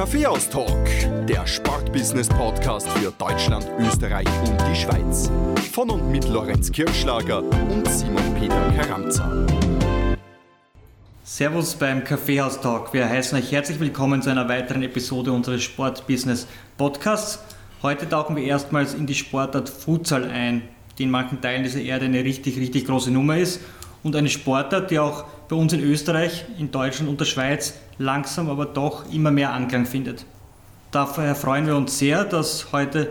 Kaffeehaus-Talk, der Sportbusiness-Podcast für Deutschland, Österreich und die Schweiz. Von und mit Lorenz Kirschlager und Simon Peter Karamza. Servus beim Kaffeehaus-Talk. Wir heißen euch herzlich willkommen zu einer weiteren Episode unseres Sportbusiness-Podcasts. Heute tauchen wir erstmals in die Sportart Futsal ein, die in manchen Teilen dieser Erde eine richtig, richtig große Nummer ist und eine Sportart, die auch bei uns in Österreich, in Deutschland und der Schweiz langsam aber doch immer mehr Anklang findet. Daher freuen wir uns sehr, dass heute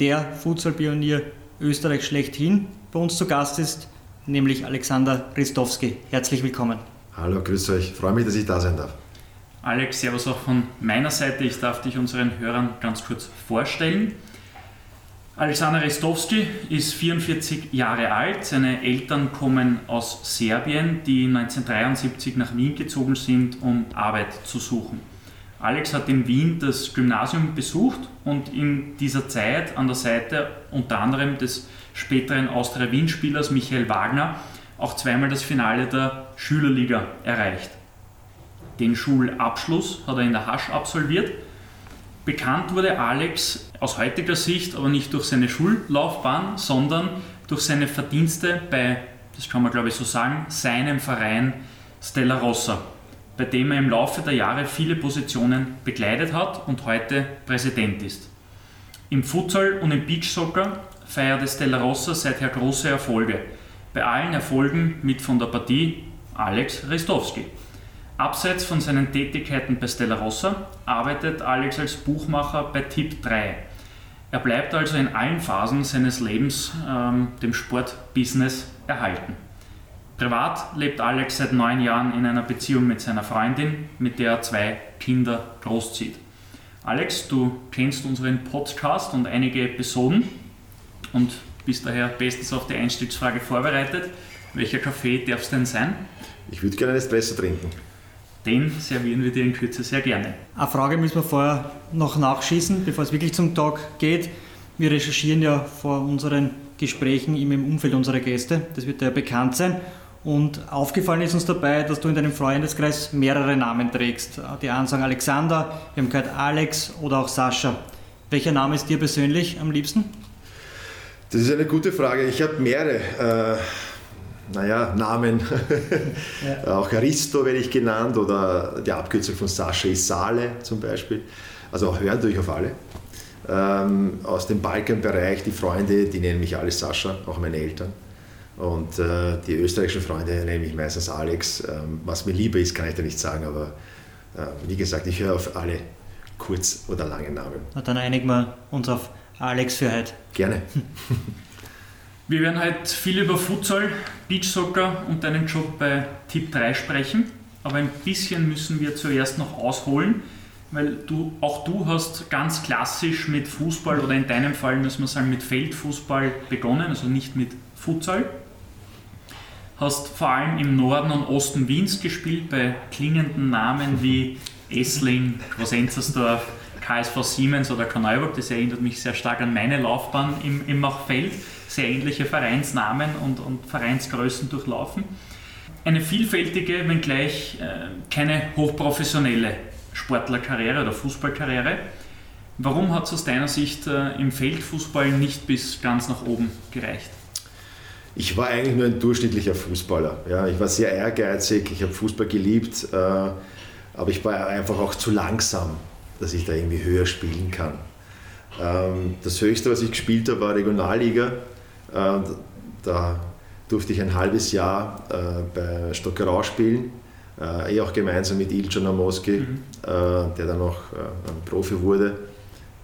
der Futsal-Pionier Österreich schlechthin bei uns zu Gast ist, nämlich Alexander Ristowski. Herzlich willkommen. Hallo, grüß euch. Freue mich, dass ich da sein darf. Alex, servus auch von meiner Seite. Ich darf dich unseren Hörern ganz kurz vorstellen. Alexander Restowski ist 44 Jahre alt. Seine Eltern kommen aus Serbien, die 1973 nach Wien gezogen sind, um Arbeit zu suchen. Alex hat in Wien das Gymnasium besucht und in dieser Zeit an der Seite unter anderem des späteren Austria-Wien-Spielers Michael Wagner auch zweimal das Finale der Schülerliga erreicht. Den Schulabschluss hat er in der Hasch absolviert Bekannt wurde Alex aus heutiger Sicht aber nicht durch seine Schullaufbahn, sondern durch seine Verdienste bei, das kann man glaube ich so sagen, seinem Verein Stella Rossa, bei dem er im Laufe der Jahre viele Positionen bekleidet hat und heute Präsident ist. Im Futsal und im Beachsoccer feierte Stella Rossa seither große Erfolge. Bei allen Erfolgen mit von der Partie Alex Restowski. Abseits von seinen Tätigkeiten bei Stella Rossa arbeitet Alex als Buchmacher bei Tipp 3. Er bleibt also in allen Phasen seines Lebens ähm, dem Sportbusiness erhalten. Privat lebt Alex seit neun Jahren in einer Beziehung mit seiner Freundin, mit der er zwei Kinder großzieht. Alex, du kennst unseren Podcast und einige Episoden und bist daher bestens auf die Einstiegsfrage vorbereitet. Welcher Kaffee darf es denn sein? Ich würde gerne einen Espresso trinken. Den servieren wir dir in Kürze sehr gerne. Eine Frage müssen wir vorher noch nachschießen, bevor es wirklich zum Talk geht. Wir recherchieren ja vor unseren Gesprächen immer im Umfeld unserer Gäste. Das wird ja bekannt sein. Und aufgefallen ist uns dabei, dass du in deinem Freundeskreis mehrere Namen trägst. Die einen sagen Alexander, wir haben gehört Alex oder auch Sascha. Welcher Name ist dir persönlich am liebsten? Das ist eine gute Frage. Ich habe mehrere. Naja, Namen. ja. Auch Aristo werde ich genannt oder die Abkürzung von Sascha ist Sale zum Beispiel. Also auch hören natürlich auf alle. Ähm, aus dem Balkanbereich, die Freunde, die nennen mich alle Sascha, auch meine Eltern. Und äh, die österreichischen Freunde nennen mich meistens Alex. Ähm, was mir lieber ist, kann ich da nicht sagen, aber äh, wie gesagt, ich höre auf alle kurz- oder lange Namen. Na, dann einigen wir uns auf Alex für heute. Gerne. Wir werden heute viel über Futsal, Beachsoccer und deinen Job bei Tipp 3 sprechen, aber ein bisschen müssen wir zuerst noch ausholen, weil du, auch du hast ganz klassisch mit Fußball oder in deinem Fall muss man sagen mit Feldfußball begonnen, also nicht mit Futsal. Hast vor allem im Norden und Osten Wiens gespielt, bei klingenden Namen wie Essling, Grosenzersdorf, KSV Siemens oder Karneuburg. Das erinnert mich sehr stark an meine Laufbahn im, im Machfeld sehr ähnliche Vereinsnamen und, und Vereinsgrößen durchlaufen. Eine vielfältige, wenngleich äh, keine hochprofessionelle Sportlerkarriere oder Fußballkarriere. Warum hat es aus deiner Sicht äh, im Feldfußball nicht bis ganz nach oben gereicht? Ich war eigentlich nur ein durchschnittlicher Fußballer. Ja, ich war sehr ehrgeizig, ich habe Fußball geliebt, äh, aber ich war einfach auch zu langsam, dass ich da irgendwie höher spielen kann. Ähm, das höchste, was ich gespielt habe, war Regionalliga da durfte ich ein halbes Jahr äh, bei Stockerau spielen, äh, eh auch gemeinsam mit Ilja Namoski, mhm. der dann auch ein Profi wurde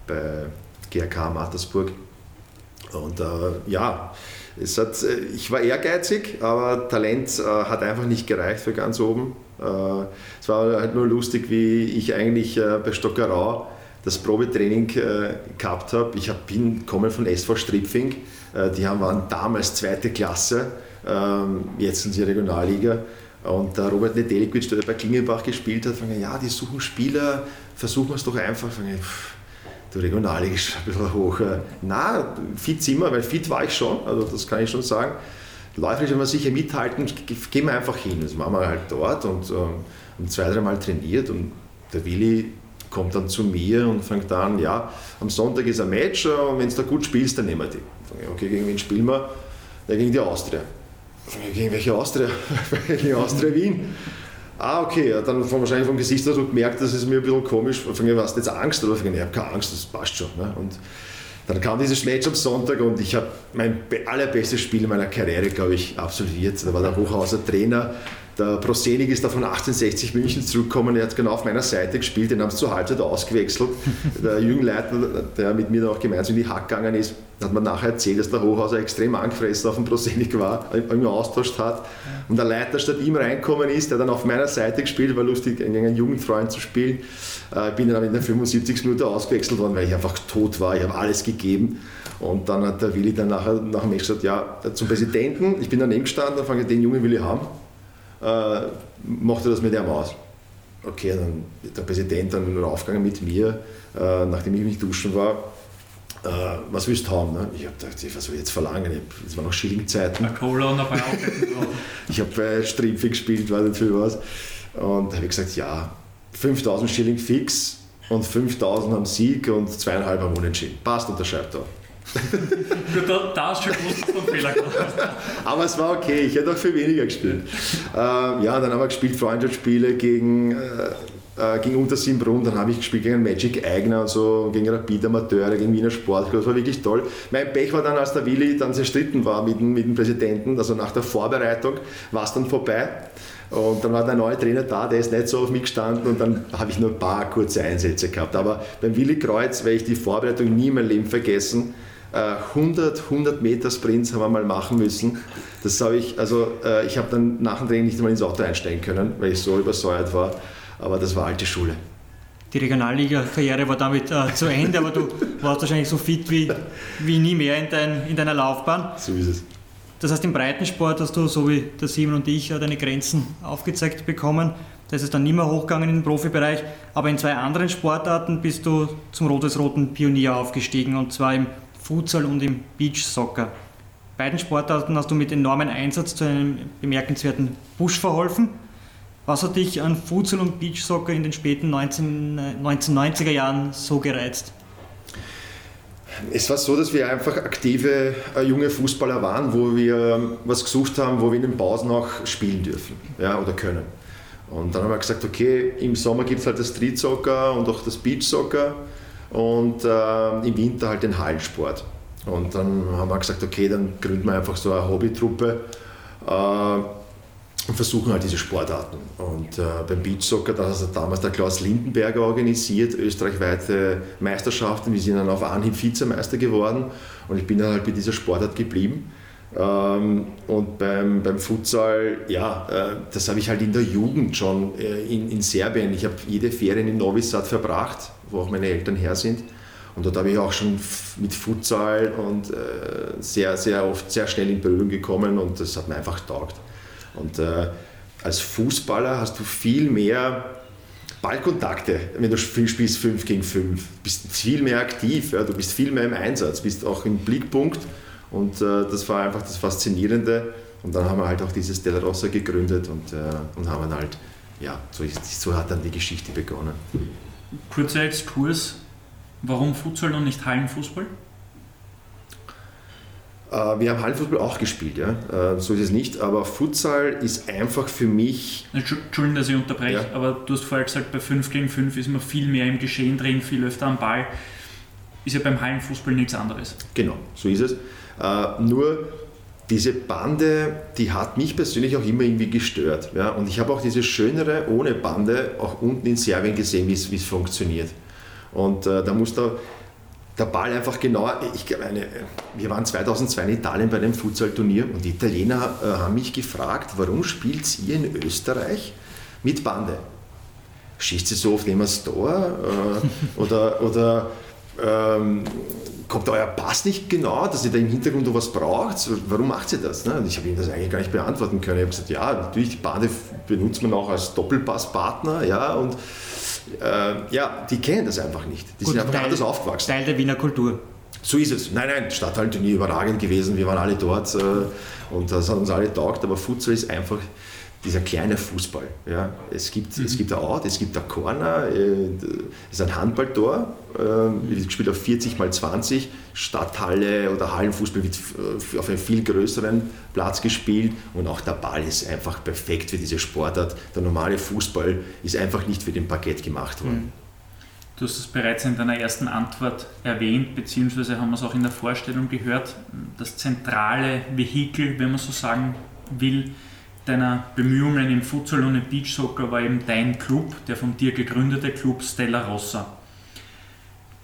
bei GRK Mattersburg. Und ja, es hat, ich war ehrgeizig, aber Talent hat einfach nicht gereicht für ganz oben. es war halt nur lustig, wie ich eigentlich bei Stockerau das Probetraining gehabt habe. Ich bin kommen von SV Stripfing äh, die haben, waren damals zweite Klasse, ähm, jetzt sind sie Regionalliga. Und der Robert Nedeljkovic, der bei Klingelbach gespielt hat, fand ja, die suchen Spieler, versuchen wir es doch einfach. Pff, du Regionalliga ist ein bisschen hoch. Äh, na, fit sind wir, weil fit war ich schon, also das kann ich schon sagen. Läuferisch, wenn wir sicher mithalten, gehen wir einfach hin. Das machen wir halt dort und ähm, zwei, dreimal trainiert und der Willi kommt dann zu mir und fängt an, ja, am Sonntag ist ein Match und wenn du da gut spielst, dann nehmen wir die. Okay, gegen wen spielen wir? Ja, gegen die Austria. Gegen welche Austria? gegen Austria Wien. Ah, okay, ja, dann von, wahrscheinlich vom Gesichtsausdruck gemerkt, dass es mir ein bisschen komisch. Von mir, hast jetzt Angst? Oder von ich habe keine Angst, das passt schon. Ne? Und dann kam dieses Match am Sonntag und ich habe mein allerbestes Spiel in meiner Karriere, glaube ich, absolviert. Da war der Hochhauser Trainer. Der Prosenik ist da von 1860 München zurückgekommen, er hat genau auf meiner Seite gespielt, den haben sie zur Halbzeit ausgewechselt. Der Jürgen Leitner, der mit mir dann auch gemeinsam in die Hack gegangen ist, hat mir nachher erzählt, dass der Hochhauser extrem angefressen auf den Prosenik war, ihn austauscht hat. Und der Leiter statt ihm reinkommen ist, der dann auf meiner Seite gespielt, war lustig, gegen einen Jugendfreund zu spielen. Ich äh, bin dann in der 75. Minute ausgewechselt worden, weil ich einfach tot war. Ich habe alles gegeben. Und dann hat der Willi dann nachher nach dem Match gesagt, ja, zum Präsidenten, ich bin daneben gestanden, dann fange ich den Jungen will ich haben. Äh, macht er das mit ihm aus? Okay, dann der Präsident dann raufgegangen mit mir, äh, nachdem ich mich duschen war. Äh, was willst du haben? Ne? Ich habe gedacht, was soll ich jetzt verlangen? Es war noch Schillingzeiten. Cola und Ich habe bei Stripfe gespielt, weiß nicht viel was. Und da habe ich gesagt, ja, 5000 Schilling fix und 5000 am Sieg und zweieinhalb am Unentschieden. Passt, unterschreibt da. Da, da hast du schon einen Fehler gemacht Aber es war okay, ich hätte auch viel weniger gespielt. Ähm, ja, dann haben wir gespielt Freundschaftsspiele gegen, äh, äh, gegen Untersimbrunn, dann habe ich gespielt gegen Magic Eigner und so, gegen Rapid Amateure, gegen Wiener Sportclub, das war wirklich toll. Mein Pech war dann, als der Willi dann zerstritten war mit, mit dem Präsidenten, also nach der Vorbereitung war es dann vorbei. Und dann war der neue Trainer da, der ist nicht so auf mich gestanden und dann habe ich nur ein paar kurze Einsätze gehabt. Aber beim Willi Kreuz werde ich die Vorbereitung nie in meinem Leben vergessen. 100, äh, 100 Meter Sprints haben wir mal machen müssen. Das habe ich, also äh, ich habe dann nach dem Training nicht einmal ins Auto einsteigen können, weil ich so übersäuert war. Aber das war alte Schule. Die Regionalliga-Karriere war damit äh, zu Ende, aber du warst wahrscheinlich so fit wie, wie nie mehr in, dein, in deiner Laufbahn. So ist es. Das heißt, im Breitensport hast du, so wie der Simon und ich, deine Grenzen aufgezeigt bekommen. Da ist es dann nicht mehr hochgegangen in den Profibereich. Aber in zwei anderen Sportarten bist du zum rot-weiß-roten Pionier aufgestiegen und zwar im Futsal und im Beachsoccer. Beiden Sportarten hast du mit enormem Einsatz zu einem bemerkenswerten Push verholfen. Was hat dich an Futsal und Beachsoccer in den späten 19, 1990er Jahren so gereizt? Es war so, dass wir einfach aktive äh, junge Fußballer waren, wo wir ähm, was gesucht haben, wo wir in den Pausen auch spielen dürfen ja, oder können. Und dann haben wir gesagt, okay, im Sommer gibt es halt das Street Soccer und auch das Beach Soccer und äh, im Winter halt den Hallensport. Und dann haben wir gesagt, okay, dann gründen wir einfach so eine Hobbytruppe äh, und versuchen halt diese Sportarten. Und äh, beim Beachsoccer, da hat damals der Klaus Lindenberger organisiert, österreichweite Meisterschaften. Wir sind dann auf Anhieb Vizemeister geworden und ich bin dann halt bei dieser Sportart geblieben. Ähm, und beim, beim Futsal, ja, äh, das habe ich halt in der Jugend schon äh, in, in Serbien. Ich habe jede Ferien in Novi Sad verbracht wo auch meine Eltern her sind. Und dort habe ich auch schon mit Futsal und äh, sehr, sehr oft sehr schnell in Berührung gekommen und das hat mir einfach taugt. Und äh, als Fußballer hast du viel mehr Ballkontakte, wenn du spielst 5 gegen 5. Du bist viel mehr aktiv, ja, du bist viel mehr im Einsatz, bist auch im Blickpunkt und äh, das war einfach das Faszinierende. Und dann haben wir halt auch dieses Del Rossa gegründet und, äh, und haben halt, ja, so, ist, so hat dann die Geschichte begonnen kurzer Exkurs, warum Futsal und nicht Hallenfußball? Äh, wir haben Hallenfußball auch gespielt, ja. Äh, so ist es nicht, aber Futsal ist einfach für mich. Entschuldigung, dass ich unterbreche, ja. aber du hast vorher gesagt, bei 5 gegen 5 ist man viel mehr im Geschehen drin, viel öfter am Ball. Ist ja beim Hallenfußball nichts anderes. Genau, so ist es. Äh, nur diese Bande, die hat mich persönlich auch immer irgendwie gestört. Ja? Und ich habe auch diese schönere ohne Bande auch unten in Serbien gesehen, wie es funktioniert. Und äh, da muss da der Ball einfach genau, ich meine, wir waren 2002 in Italien bei einem Futsal-Turnier und die Italiener äh, haben mich gefragt, warum spielt ihr in Österreich mit Bande? Schießt ihr so oft immer das Tor? Äh, oder oder ähm, kommt euer Pass nicht genau, dass ihr da im Hintergrund was braucht? Warum macht ihr das? Ne? Und ich habe ihm das eigentlich gar nicht beantworten können. Ich habe gesagt, ja, natürlich, die Bade benutzt man auch als Doppelpasspartner, ja, und äh, ja, die kennen das einfach nicht. Die Gut, sind einfach Teil, anders aufgewachsen. Teil der Wiener Kultur. So ist es. Nein, nein, Stadthaltturnier überragend gewesen. Wir waren alle dort äh, und das hat uns alle taugt. Aber Futsal ist einfach dieser kleine Fußball. Ja. Es, gibt, Mhm. es gibt ein Out, es gibt ein Corner, äh, es ist ein Handballtor, äh, wird gespielt auf 40 mal 20, Stadthalle oder Hallenfußball wird f- auf einem viel größeren Platz gespielt und auch der Ball ist einfach perfekt für diese Sportart. Der normale Fußball ist einfach nicht für den Parkett gemacht worden. Du hast es bereits in deiner ersten Antwort erwähnt, beziehungsweise haben wir es auch in der Vorstellung gehört. Das zentrale Vehikel, wenn man so sagen will, deiner Bemühungen im Futsal und im Beachsoccer war eben dein Club, der von dir gegründete Club Stella Rossa.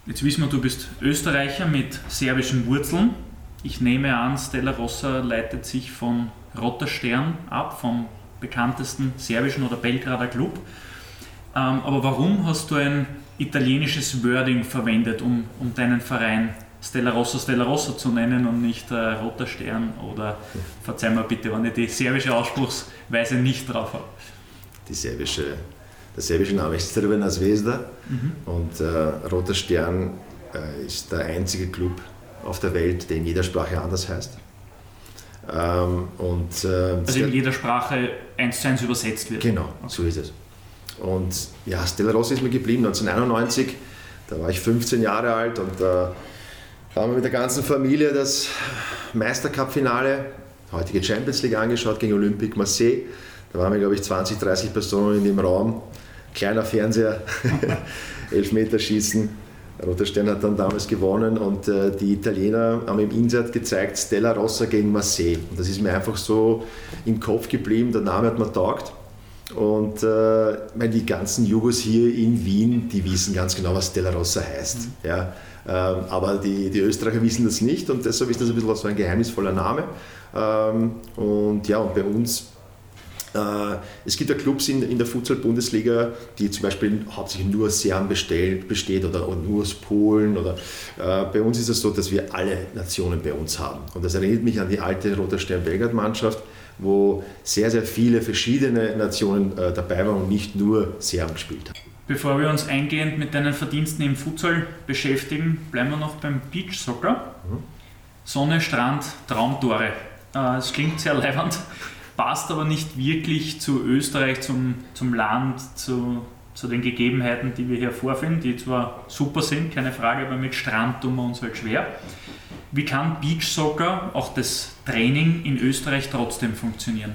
Jetzt wissen wir, du bist Österreicher mit serbischen Wurzeln. Ich nehme an, Stella Rossa leitet sich von Roter Stern ab, vom bekanntesten serbischen oder Belgrader Club. Ähm, aber warum hast du ein italienisches Wording verwendet, um, um deinen Verein Stella Rossa Stella Rossa zu nennen und nicht äh, Roter Stern oder verzeih mir bitte, wenn ich die serbische Ausspruchsweise nicht drauf habe. Die serbische, der serbische Name ist Crvena Zvezda und äh, Roter Stern äh, ist der einzige Club auf der Welt, der in jeder Sprache anders heißt. Ähm, und, äh, Also in jeder Sprache eins zu eins übersetzt wird. Genau, so ist es. Und ja, Stella Rossa ist mir geblieben 1991. Da war ich 15 Jahre alt und da haben wir mit der ganzen Familie das Meistercup-Finale, heutige Champions League angeschaut gegen Olympique Marseille. Da waren wir, glaube ich, 20, 30 Personen in dem Raum. Kleiner Fernseher, Elfmeterschießen. Roter Stern hat dann damals gewonnen und äh, die Italiener haben im Insert gezeigt Stella Rossa gegen Marseille. Und das ist mir einfach so im Kopf geblieben, der Name hat mir taugt. Und äh, weil die ganzen Jugos hier in Wien, die wissen ganz genau, was Stella Rossa heißt. Ja? Ähm, aber die, die Österreicher wissen das nicht und deshalb ist das ein bisschen so ein geheimnisvoller Name. Ähm, und ja, und bei uns äh, es gibt ja Clubs in, in der Futsal-Bundesliga, die zum Beispiel hauptsächlich nur Serben bestell- besteht oder, oder nur aus Polen. Oder, äh, bei uns ist es so, dass wir alle Nationen bei uns haben. Und das erinnert mich an die alte Roter Stern Belgrad-Mannschaft, wo sehr, sehr viele verschiedene Nationen äh, dabei waren und nicht nur Serben gespielt haben. Bevor wir uns eingehend mit deinen Verdiensten im Futsal beschäftigen, bleiben wir noch beim Beach Soccer. Sonne, Strand, Traumtore. Äh, Es klingt sehr leibend, passt aber nicht wirklich zu Österreich, zum, zum Land, zu, zu den Gegebenheiten, die wir hier vorfinden, die zwar super sind, keine Frage, aber mit Strand tun wir uns halt schwer. Wie kann Beach Soccer, auch das Training in Österreich trotzdem funktionieren?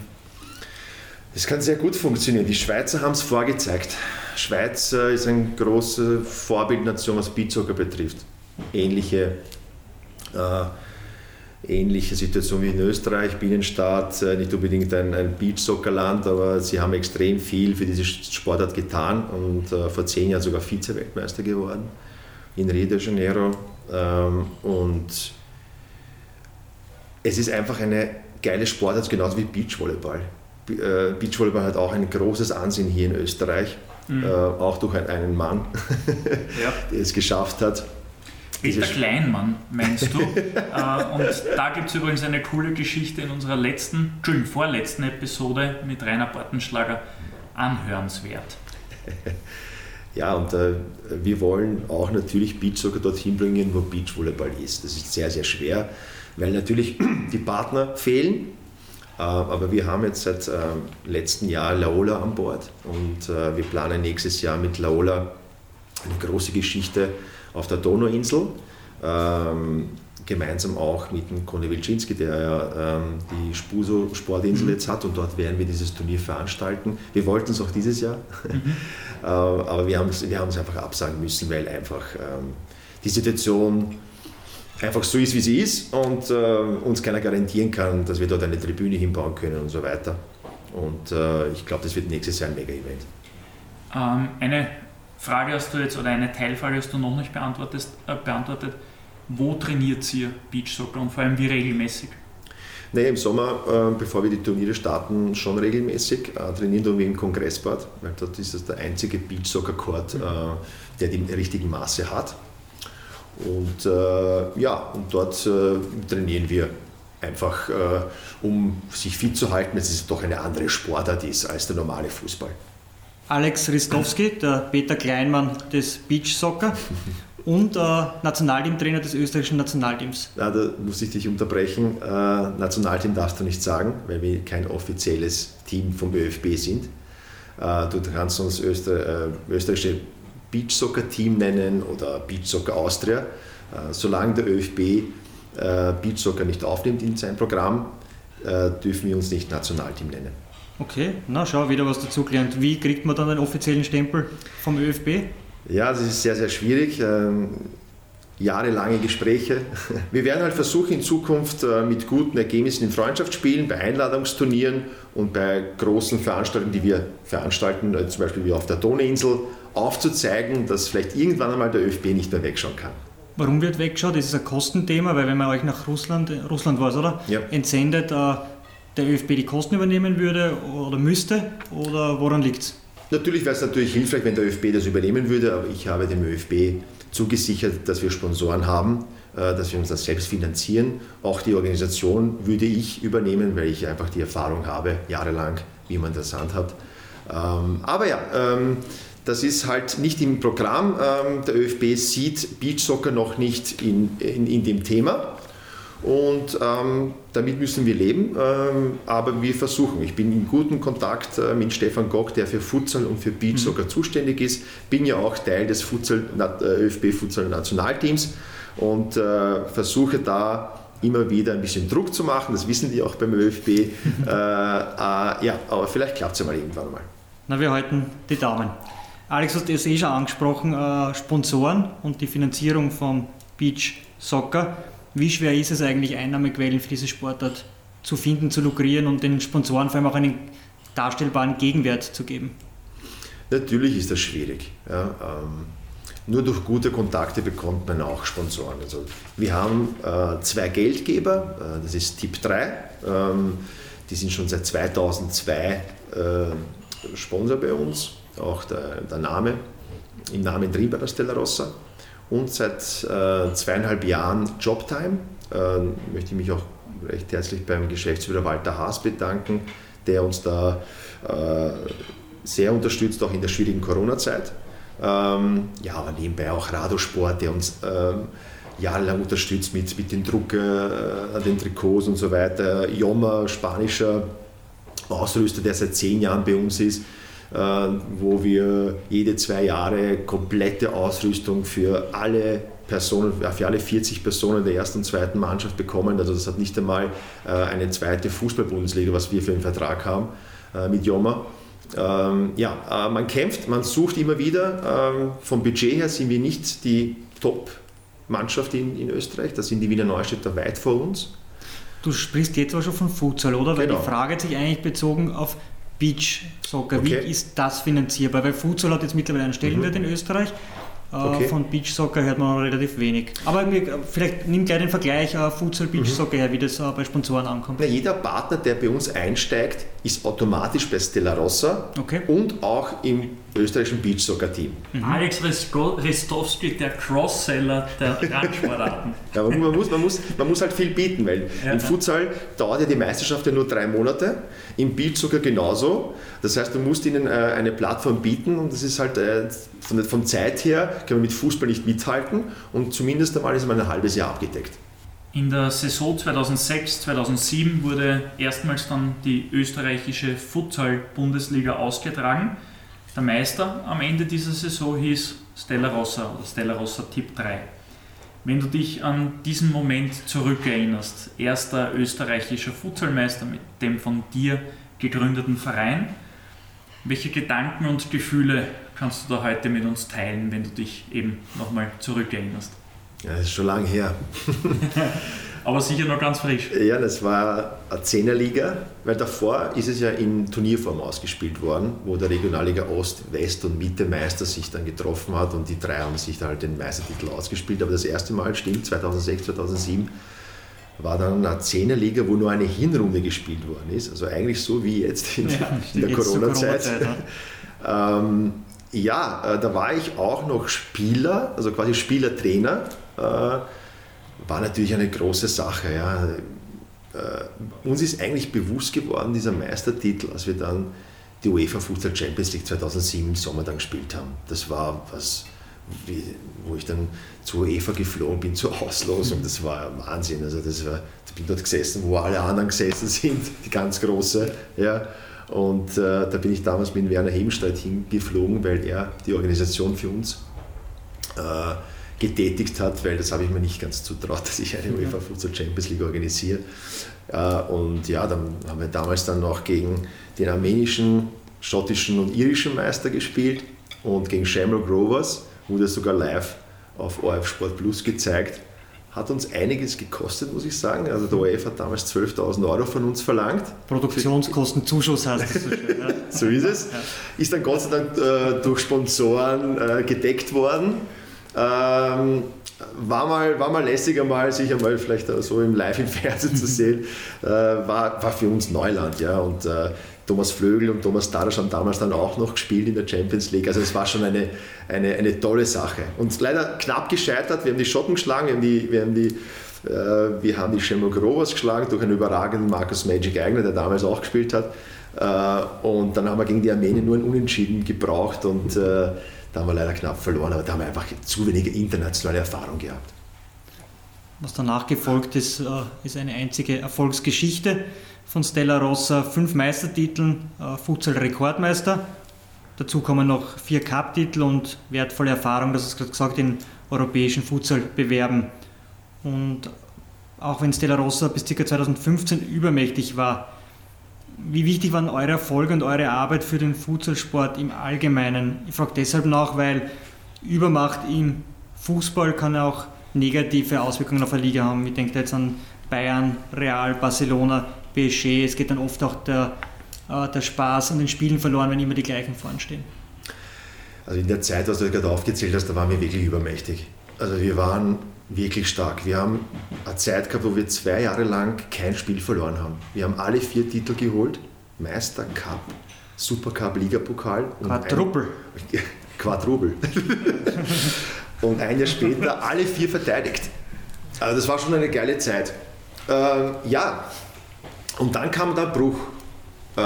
Es kann sehr gut funktionieren. Die Schweizer haben es vorgezeigt. Schweiz ist eine große Vorbildnation, was Beachsoccer betrifft. Ähnliche, äh, ähnliche Situation wie in Österreich, Binnenstaat, äh, nicht unbedingt ein, ein Beachsoccer-Land, aber sie haben extrem viel für diese Sportart getan und äh, vor zehn Jahren sogar Vize-Weltmeister geworden in Rio de Janeiro. Ähm, und es ist einfach eine geile Sportart, genauso wie Beachvolleyball. Äh, Beachvolleyball hat auch ein großes Ansehen hier in Österreich, äh, auch durch einen- Mann, Ja. der es geschafft hat. Peter Kleinmann, meinst du? äh, und da gibt es übrigens eine coole Geschichte in unserer letzten, Entschuldigung, vorletzten Episode mit Rainer Bortenschlager. Anhörenswert. Ja, und äh, wir wollen auch natürlich Beachsoccer dorthin bringen, wo Beachvolleyball ist. Das ist sehr, sehr schwer, weil natürlich die Partner fehlen. Äh, aber wir haben jetzt seit ähm, letztem Jahr Laola an Bord und äh, wir planen nächstes Jahr mit Laola eine große Geschichte auf der Donauinsel. Ähm, gemeinsam auch mit dem Kone Wilczynski, der ja ähm, die Spuso Sportinsel jetzt hat und dort werden wir dieses Turnier veranstalten. Wir wollten es auch dieses Jahr, äh, aber wir haben es wir haben es einfach absagen müssen, weil einfach die Situation einfach so ist, wie sie ist und äh, uns keiner garantieren kann, dass wir dort eine Tribüne hinbauen können und so weiter. Und äh, ich glaube, das wird nächstes Jahr ein Mega-Event. Ähm, eine Frage hast du jetzt, oder eine Teilfrage hast du noch nicht beantwortet. Äh, beantwortet. Wo trainiert ihr Beachsoccer und vor allem wie regelmäßig? Naja, im Sommer, äh, bevor wir die Turniere starten, schon regelmäßig. Äh, trainieren tun wir im Kongressbad, weil dort ist es der einzige Beach-Soccer-Court, äh, der die richtigen Maße hat. Und äh, ja, und dort äh, trainieren wir einfach, äh, um sich fit zu halten, es doch eine andere Sportart ist als der normale Fußball. Alex Ristowski, der Peter Kleinmann des Beach Soccer. und äh, Nationalteamtrainer des österreichischen Nationalteams. Na, da muss ich dich unterbrechen. Äh, Nationalteam darfst du nicht sagen, weil wir kein offizielles Team vom ÖFB sind. Äh, du kannst uns Öster, äh, Beachsoccer-Team nennen oder Beachsoccer Austria. Äh, solange der ÖFB äh, Beachsoccer nicht aufnimmt in sein Programm, dürfen wir uns nicht Nationalteam nennen. Okay, na schau, wieder was dazugelernt. Wie kriegt man dann einen offiziellen Stempel vom ÖFB? Ja, das ist sehr, sehr schwierig. Ähm, jahrelange Gespräche. Wir werden halt versuchen, in Zukunft äh, mit guten Ergebnissen in Freundschaftsspielen, bei Einladungsturnieren und bei großen Veranstaltungen, die wir veranstalten, äh, zum Beispiel wie auf der Donauinsel, aufzuzeigen, dass vielleicht irgendwann einmal der ÖFB nicht mehr wegschauen kann. Warum wird weggeschaut? Das ist ein Kostenthema, weil wenn man euch nach Russland, Russland war es, oder? Ja. Entsendet, äh, der ÖFB die Kosten übernehmen würde oder müsste? Oder woran liegt es? Natürlich wäre es natürlich hilfreich, wenn der ÖFB das übernehmen würde, aber ich habe dem ÖFB zugesichert, dass wir Sponsoren haben, äh, dass wir uns das selbst finanzieren. Auch die Organisation würde ich übernehmen, weil ich einfach die Erfahrung habe, jahrelang, wie man das handhabt. Ähm, aber ja, ähm, das ist halt nicht im Programm. Ähm, der ÖFB sieht Beachsoccer noch nicht in, in, in dem Thema. Und ähm, damit müssen wir leben, ähm, aber wir versuchen. Ich bin in gutem Kontakt äh, mit Stefan Gock, der für Futsal und für Beach sogar mhm. zuständig ist. Bin ja auch Teil des Futsal, äh, ÖFB Futsal Nationalteams und äh, versuche da immer wieder ein bisschen Druck zu machen. Das wissen die auch beim ÖFB. äh, äh, ja, aber vielleicht klappt es ja mal irgendwann mal. Na, wir halten die Daumen. Alex, du hast es eh schon angesprochen, äh, Sponsoren und die Finanzierung von Beach Soccer. Wie schwer ist es eigentlich, Einnahmequellen für diese Sportart zu finden, zu lukrieren und den Sponsoren vor allem auch einen darstellbaren Gegenwert zu geben? Natürlich ist das schwierig. Ja, ähm, nur durch gute Kontakte bekommt man auch Sponsoren. Also wir haben äh, zwei Geldgeber, äh, das ist Tipp 3, ähm, die sind schon seit 2002 äh, Sponsor bei uns, auch der, der Name, im Namen Triebera Stella Rossa und seit äh, zweieinhalb Jahren Jobtime. Äh, möchte ich mich auch recht herzlich beim Geschäftsführer Walter Haas bedanken, der uns da äh, sehr unterstützt, auch in der schwierigen Corona-Zeit. Ähm, ja, aber nebenbei auch Radosport, der uns ähm, jahrelang unterstützt mit, mit den Drucken äh, den Trikots und so weiter. Jomma, spanischer Ausrüster, der seit zehn Jahren bei uns ist. Äh, wo wir jede zwei Jahre komplette Ausrüstung für alle Personen, für alle 40 Personen der ersten und zweiten Mannschaft bekommen. Also das hat nicht einmal äh, eine zweite Fußball-Bundesliga, was wir für einen Vertrag haben äh, mit Joma. Ähm, ja, man kämpft, man sucht immer wieder. Ähm, vom Budget her sind wir nicht die Top-Mannschaft in, in Österreich, da sind die Wiener Neustädter weit vor uns. Du sprichst jetzt aber schon von Futsal, oder? Weil genau. die Frage hat sich eigentlich bezogen auf Beach Soccer. Okay. Wie ist das finanzierbar? Weil Futsal hat jetzt mittlerweile einen Stellenwert mhm. in Österreich. Äh, okay. Von Beach Soccer hört man relativ wenig. Aber vielleicht nimm gleich den Vergleich äh, Futsal Beach mhm. Soccer her, wie das äh, bei Sponsoren ankommt. Na, jeder Partner, der bei uns einsteigt, ist automatisch bei Stella Rossa okay. und auch im österreichischen Beachsoccer-Team. Mhm. Alex Restowski, der Crossseller der Radsportarten. ja, man, muss, man, muss, man muss halt viel bieten, weil ja. im Futsal dauert ja die Meisterschaft ja nur drei Monate, im Beachsoccer genauso. Das heißt, du musst ihnen äh, eine Plattform bieten und das ist halt äh, von, von Zeit her, kann man mit Fußball nicht mithalten und zumindest einmal ist man ein halbes Jahr abgedeckt. In der Saison 2006-2007 wurde erstmals dann die österreichische Futsal-Bundesliga ausgetragen. Der Meister am Ende dieser Saison hieß Stella Rossa oder Stella Rossa Tipp 3. Wenn du dich an diesen Moment zurückerinnerst, erster österreichischer Futsalmeister mit dem von dir gegründeten Verein, welche Gedanken und Gefühle kannst du da heute mit uns teilen, wenn du dich eben nochmal zurückerinnerst? Ja, das ist schon lange her. Aber sicher noch ganz frisch. Ja, das war eine Zehnerliga, weil davor ist es ja in Turnierform ausgespielt worden, wo der Regionalliga Ost, West und Mitte Meister sich dann getroffen hat und die drei haben sich dann halt den Meistertitel ausgespielt. Aber das erste Mal, stimmt, 2006, 2007, war dann eine Zehnerliga, wo nur eine Hinrunde gespielt worden ist. Also eigentlich so wie jetzt in, ja, der Corona-Zeit. Corona ähm, ja, äh, da war ich auch noch Spieler, also quasi Spielertrainer. Äh, war natürlich eine große Sache. Ja. Äh, uns ist eigentlich bewusst geworden, dieser Meistertitel, als wir dann die UEFA Futsal Champions League 2007 im Sommer dann gespielt haben. Das war was wie, wo ich dann zu UEFA geflogen bin, zur Auslosung. Das war Wahnsinn. Also das war, ich bin dort gesessen, wo alle anderen gesessen sind, die ganz große. Ja. Und äh, da bin ich damals mit Werner Hebenstreit hingeflogen, weil er die Organisation für uns äh, getätigt hat, weil das habe ich mir nicht ganz zutraut, dass ich eine UEFA Futsal Champions League organisiere. Äh, und ja, dann haben wir damals dann noch gegen den armenischen, schottischen und irischen Meister gespielt und gegen Shamrock Rovers wurde sogar live auf ORF Sport Plus gezeigt. Hat uns einiges gekostet, muss ich sagen. Also der ORF hat damals 12.000 Euro von uns verlangt. Produktionskostenzuschuss heißt das so schön. Ja. so ist es. Ist dann Gott sei Dank äh, durch Sponsoren äh, gedeckt worden. Ähm, war mal, war mal lässiger mal, sich einmal vielleicht so im Live im Fernsehen zu sehen, äh, war, war für uns Neuland. Ja. Und äh, Thomas Flögel und Thomas Darasch haben damals dann auch noch gespielt in der Champions League. Also es war schon eine, eine, eine tolle Sache. Und leider knapp gescheitert. Wir haben die Schotten geschlagen, wir haben die, wir haben die, äh, wir haben die Shamrock Rovers geschlagen durch einen überragenden Markus Magic Eigner, der damals auch gespielt hat. Äh, und dann haben wir gegen die Armenier nur ein Unentschieden gebraucht und äh, da haben wir leider knapp verloren, aber da haben wir einfach zu wenig internationale Erfahrung gehabt. Was danach gefolgt ist, äh, ist eine einzige Erfolgsgeschichte von Stella Rossa. Fünf Meistertiteln, äh, Futsal-Rekordmeister. Dazu kommen noch vier Cup-Titel und wertvolle Erfahrung, das ist gerade gesagt, in europäischen Futsal-Bewerben. Und auch wenn Stella Rossa bis ca. 2015 übermächtig war, wie wichtig waren eure Erfolge und eure Arbeit für den Futsalsport im Allgemeinen? Ich frage deshalb nach, weil Übermacht im Fußball kann auch negative Auswirkungen auf eine Liga haben. Ich denke jetzt an Bayern, Real, Barcelona, PSG. Es geht dann oft auch der, äh, der Spaß an den Spielen verloren, wenn immer die gleichen vorn stehen. Also in der Zeit, was du gerade aufgezählt hast, da waren wir wirklich übermächtig. Also wir waren wirklich stark. Wir haben eine Zeit gehabt, wo wir zwei Jahre lang kein Spiel verloren haben. Wir haben alle vier Titel geholt. Meister, Cup, Supercup, Ligapokal. Quadruple. Quadruple. und ein Jahr später alle vier verteidigt. Also das war schon eine geile Zeit. Ähm, ja, und dann kam der Bruch. Äh,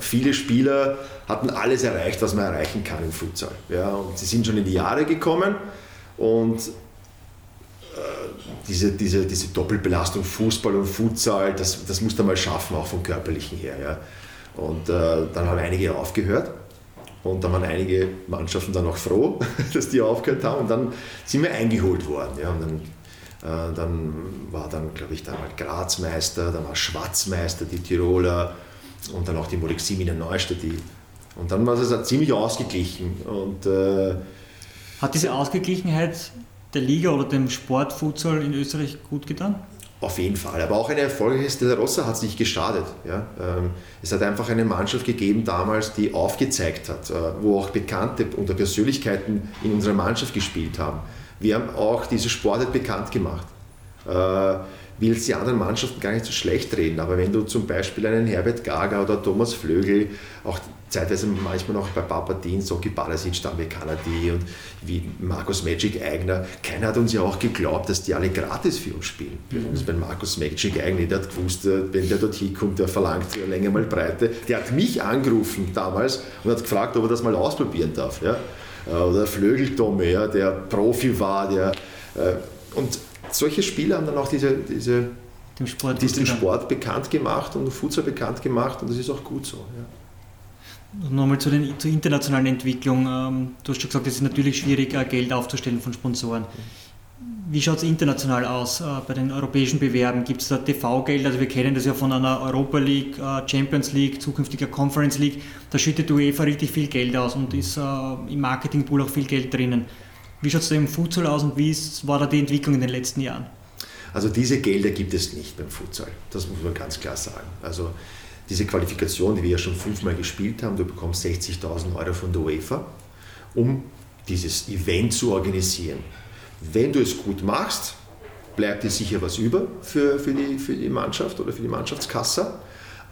viele Spieler hatten alles erreicht, was man erreichen kann im Futsal. Ja, und sie sind schon in die Jahre gekommen und diese, diese, diese Doppelbelastung Fußball und Futsal, das, das man mal schaffen, auch vom körperlichen her. Ja. Und äh, dann haben einige aufgehört und dann waren einige Mannschaften dann auch froh, dass die aufgehört haben und dann sind wir eingeholt worden. Ja. Und dann äh, dann war dann, glaube ich, damals Grazmeister, dann war Schwarzmeister, die Tiroler und dann auch die Moleximina Neustadt. Die, und dann war es ziemlich ausgeglichen. Und, äh, Hat diese Ausgeglichenheit der Liga oder dem Sportfutsal in Österreich gut getan? Auf jeden Fall, aber auch eine erfolgreiche Stella Rossa hat es nicht geschadet. Ja? Ähm, es hat einfach eine Mannschaft gegeben damals, die aufgezeigt hat, äh, wo auch bekannte und Persönlichkeiten in unserer Mannschaft gespielt haben. Wir haben auch diese Sportart bekannt gemacht. Äh, will die anderen Mannschaften gar nicht so schlecht reden, aber wenn du zum Beispiel einen Herbert Gaga oder Thomas Flögel, auch zeitweise manchmal noch bei Papa Dean, Soki Barasic, Stambe Kanadi und wie Markus Magic Eigner, keiner hat uns ja auch geglaubt, dass die alle gratis für uns spielen. Mhm. Also bei Markus Magic Eigner, der hat gewusst, äh, wenn der dort hinkommt, der verlangt Länge mal Breite. Der hat mich angerufen damals und hat gefragt, ob er das mal ausprobieren darf. Ja? Äh, oder Flögeltomme, ja, der Profi war, der äh, und solche Spieler haben dann auch diese, diese, den Sport, diesen Sport bekannt gemacht und Futsal bekannt gemacht und das ist auch gut so. Ja. Nochmal zu den, zur internationalen Entwicklung. Ähm, du hast schon gesagt, es ist natürlich schwierig, äh, Geld aufzustellen von Sponsoren. Wie schaut es international aus äh, bei den europäischen Bewerben? Gibt es da TV-Geld? Also wir kennen das ja von einer Europa League, äh, Champions League, zukünftiger Conference League. Da schüttet UEFA richtig viel Geld aus und ist im Marketingpool auch viel Geld drinnen. Wie schaut es da im Futsal aus und wie ist, war da die Entwicklung in den letzten Jahren? Also diese Gelder gibt es nicht beim Futsal. Das muss man ganz klar sagen. Also diese Qualifikation, die wir ja schon fünfmal gespielt haben, du bekommst 60.000 Euro von der UEFA, um dieses Event zu organisieren. Wenn du es gut machst, bleibt dir sicher was über für, für, die, für die Mannschaft oder für die Mannschaftskasse.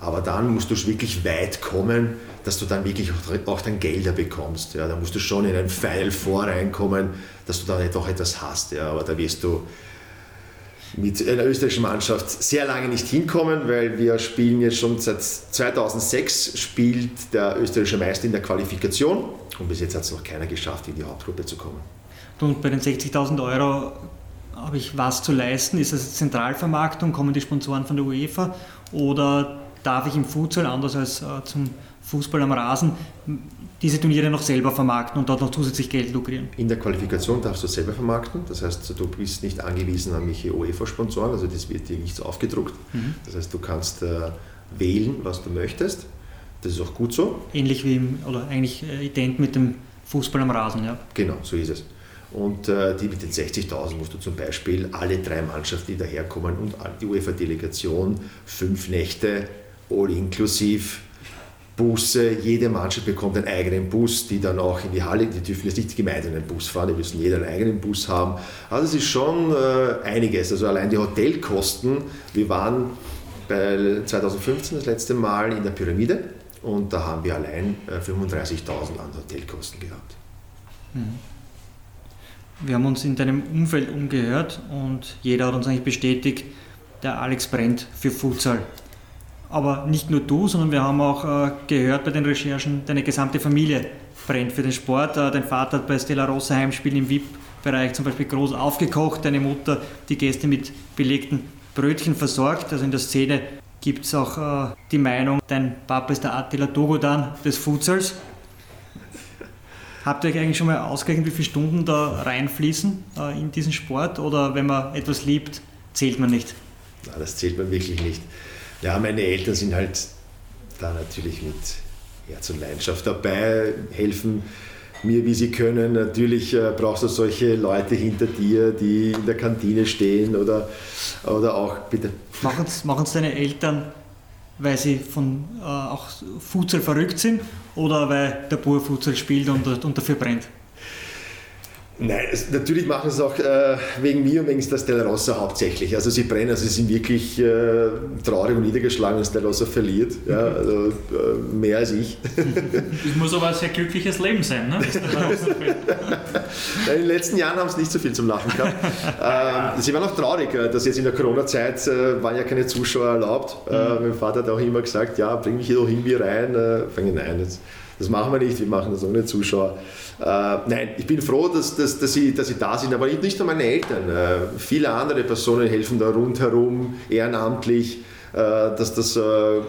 Aber dann musst du wirklich weit kommen, dass du dann wirklich auch, auch dann Gelder bekommst. Ja, da musst du schon in ein Pfeil voreinkommen, dass du da nicht auch etwas hast. Ja, aber da wirst du mit einer österreichischen Mannschaft sehr lange nicht hinkommen, weil wir spielen jetzt schon seit 2006 spielt der österreichische Meister in der Qualifikation und bis jetzt hat es noch keiner geschafft, in die Hauptgruppe zu kommen. Und bei den 60.000 Euro habe ich was zu leisten? Ist das Zentralvermarktung? Kommen die Sponsoren von der UEFA? Oder darf ich im Futsal, anders als äh, zum Fußball am Rasen, diese Turniere noch selber vermarkten und dort noch zusätzlich Geld lukrieren? In der Qualifikation darfst du selber vermarkten. Das heißt, du bist nicht angewiesen an welche UEFA-Sponsoren, also das wird dir nichts aufgedruckt. Mhm. Das heißt, du kannst äh, wählen, was du möchtest. Das ist auch gut so. Ähnlich wie, im, oder eigentlich äh, ident mit dem Fußball am Rasen, ja. Genau, so ist es. Und äh, die mit den 60.000 musst du zum Beispiel alle drei Mannschaften, die daherkommen und die UEFA-Delegation, fünf Nächte, all inklusiv, Busse, jede Mannschaft bekommt einen eigenen Bus, die dann auch in die Halle, die dürfen jetzt nicht gemeinsam einen Bus fahren, die müssen jeder einen eigenen Bus haben. Also es ist schon äh, einiges, also allein die Hotelkosten, wir waren bei 2015 das letzte Mal in der Pyramide und da haben wir allein äh, 35.000 an Hotelkosten gehabt. Mhm. Wir haben uns in deinem Umfeld umgehört und jeder hat uns eigentlich bestätigt, der Alex brennt für Futsal. Aber nicht nur du, sondern wir haben auch äh, gehört bei den Recherchen, deine gesamte Familie brennt für den Sport. Äh, dein Vater hat bei Stella Rossa Heimspielen im VIP-Bereich zum Beispiel groß aufgekocht, deine Mutter die Gäste mit belegten Brötchen versorgt. Also in der Szene gibt es auch äh, die Meinung, dein Papa ist der Attila Dogodan des Futsals. Habt ihr euch eigentlich schon mal ausgerechnet, wie viele Stunden da reinfließen äh, in diesen Sport? Oder wenn man etwas liebt, zählt man nicht? Nein, das zählt man wirklich nicht. Ja, meine Eltern sind halt da natürlich mit Herz und Leidenschaft dabei, helfen mir, wie sie können. Natürlich äh, brauchst du solche Leute hinter dir, die in der Kantine stehen oder, oder auch, bitte. Machen es deine Eltern weil sie von, äh, auch Futsal verrückt sind oder weil der Bur Futsal spielt und, und dafür brennt? Nein, es, natürlich machen sie es auch äh, wegen mir und wegen Stella Rossa hauptsächlich. Also sie brennen, also sie sind wirklich äh, traurig und niedergeschlagen, wenn Stella Rossa verliert. Ja, also, äh, mehr als ich. Es muss aber ein sehr glückliches Leben sein, ne? in den letzten Jahren haben sie nicht so viel zum Lachen gehabt. Ähm, sie waren auch traurig, äh, dass jetzt in der Corona-Zeit äh, waren ja keine Zuschauer erlaubt. Äh, mhm. Mein Vater hat auch immer gesagt, ja, bring mich hier doch irgendwie rein. Äh, nein, jetzt das machen wir nicht, wir machen das ohne Zuschauer. Äh, nein, ich bin froh, dass, dass, dass, sie, dass sie da sind, aber nicht nur meine Eltern. Äh, viele andere Personen helfen da rundherum, ehrenamtlich, äh, dass das äh,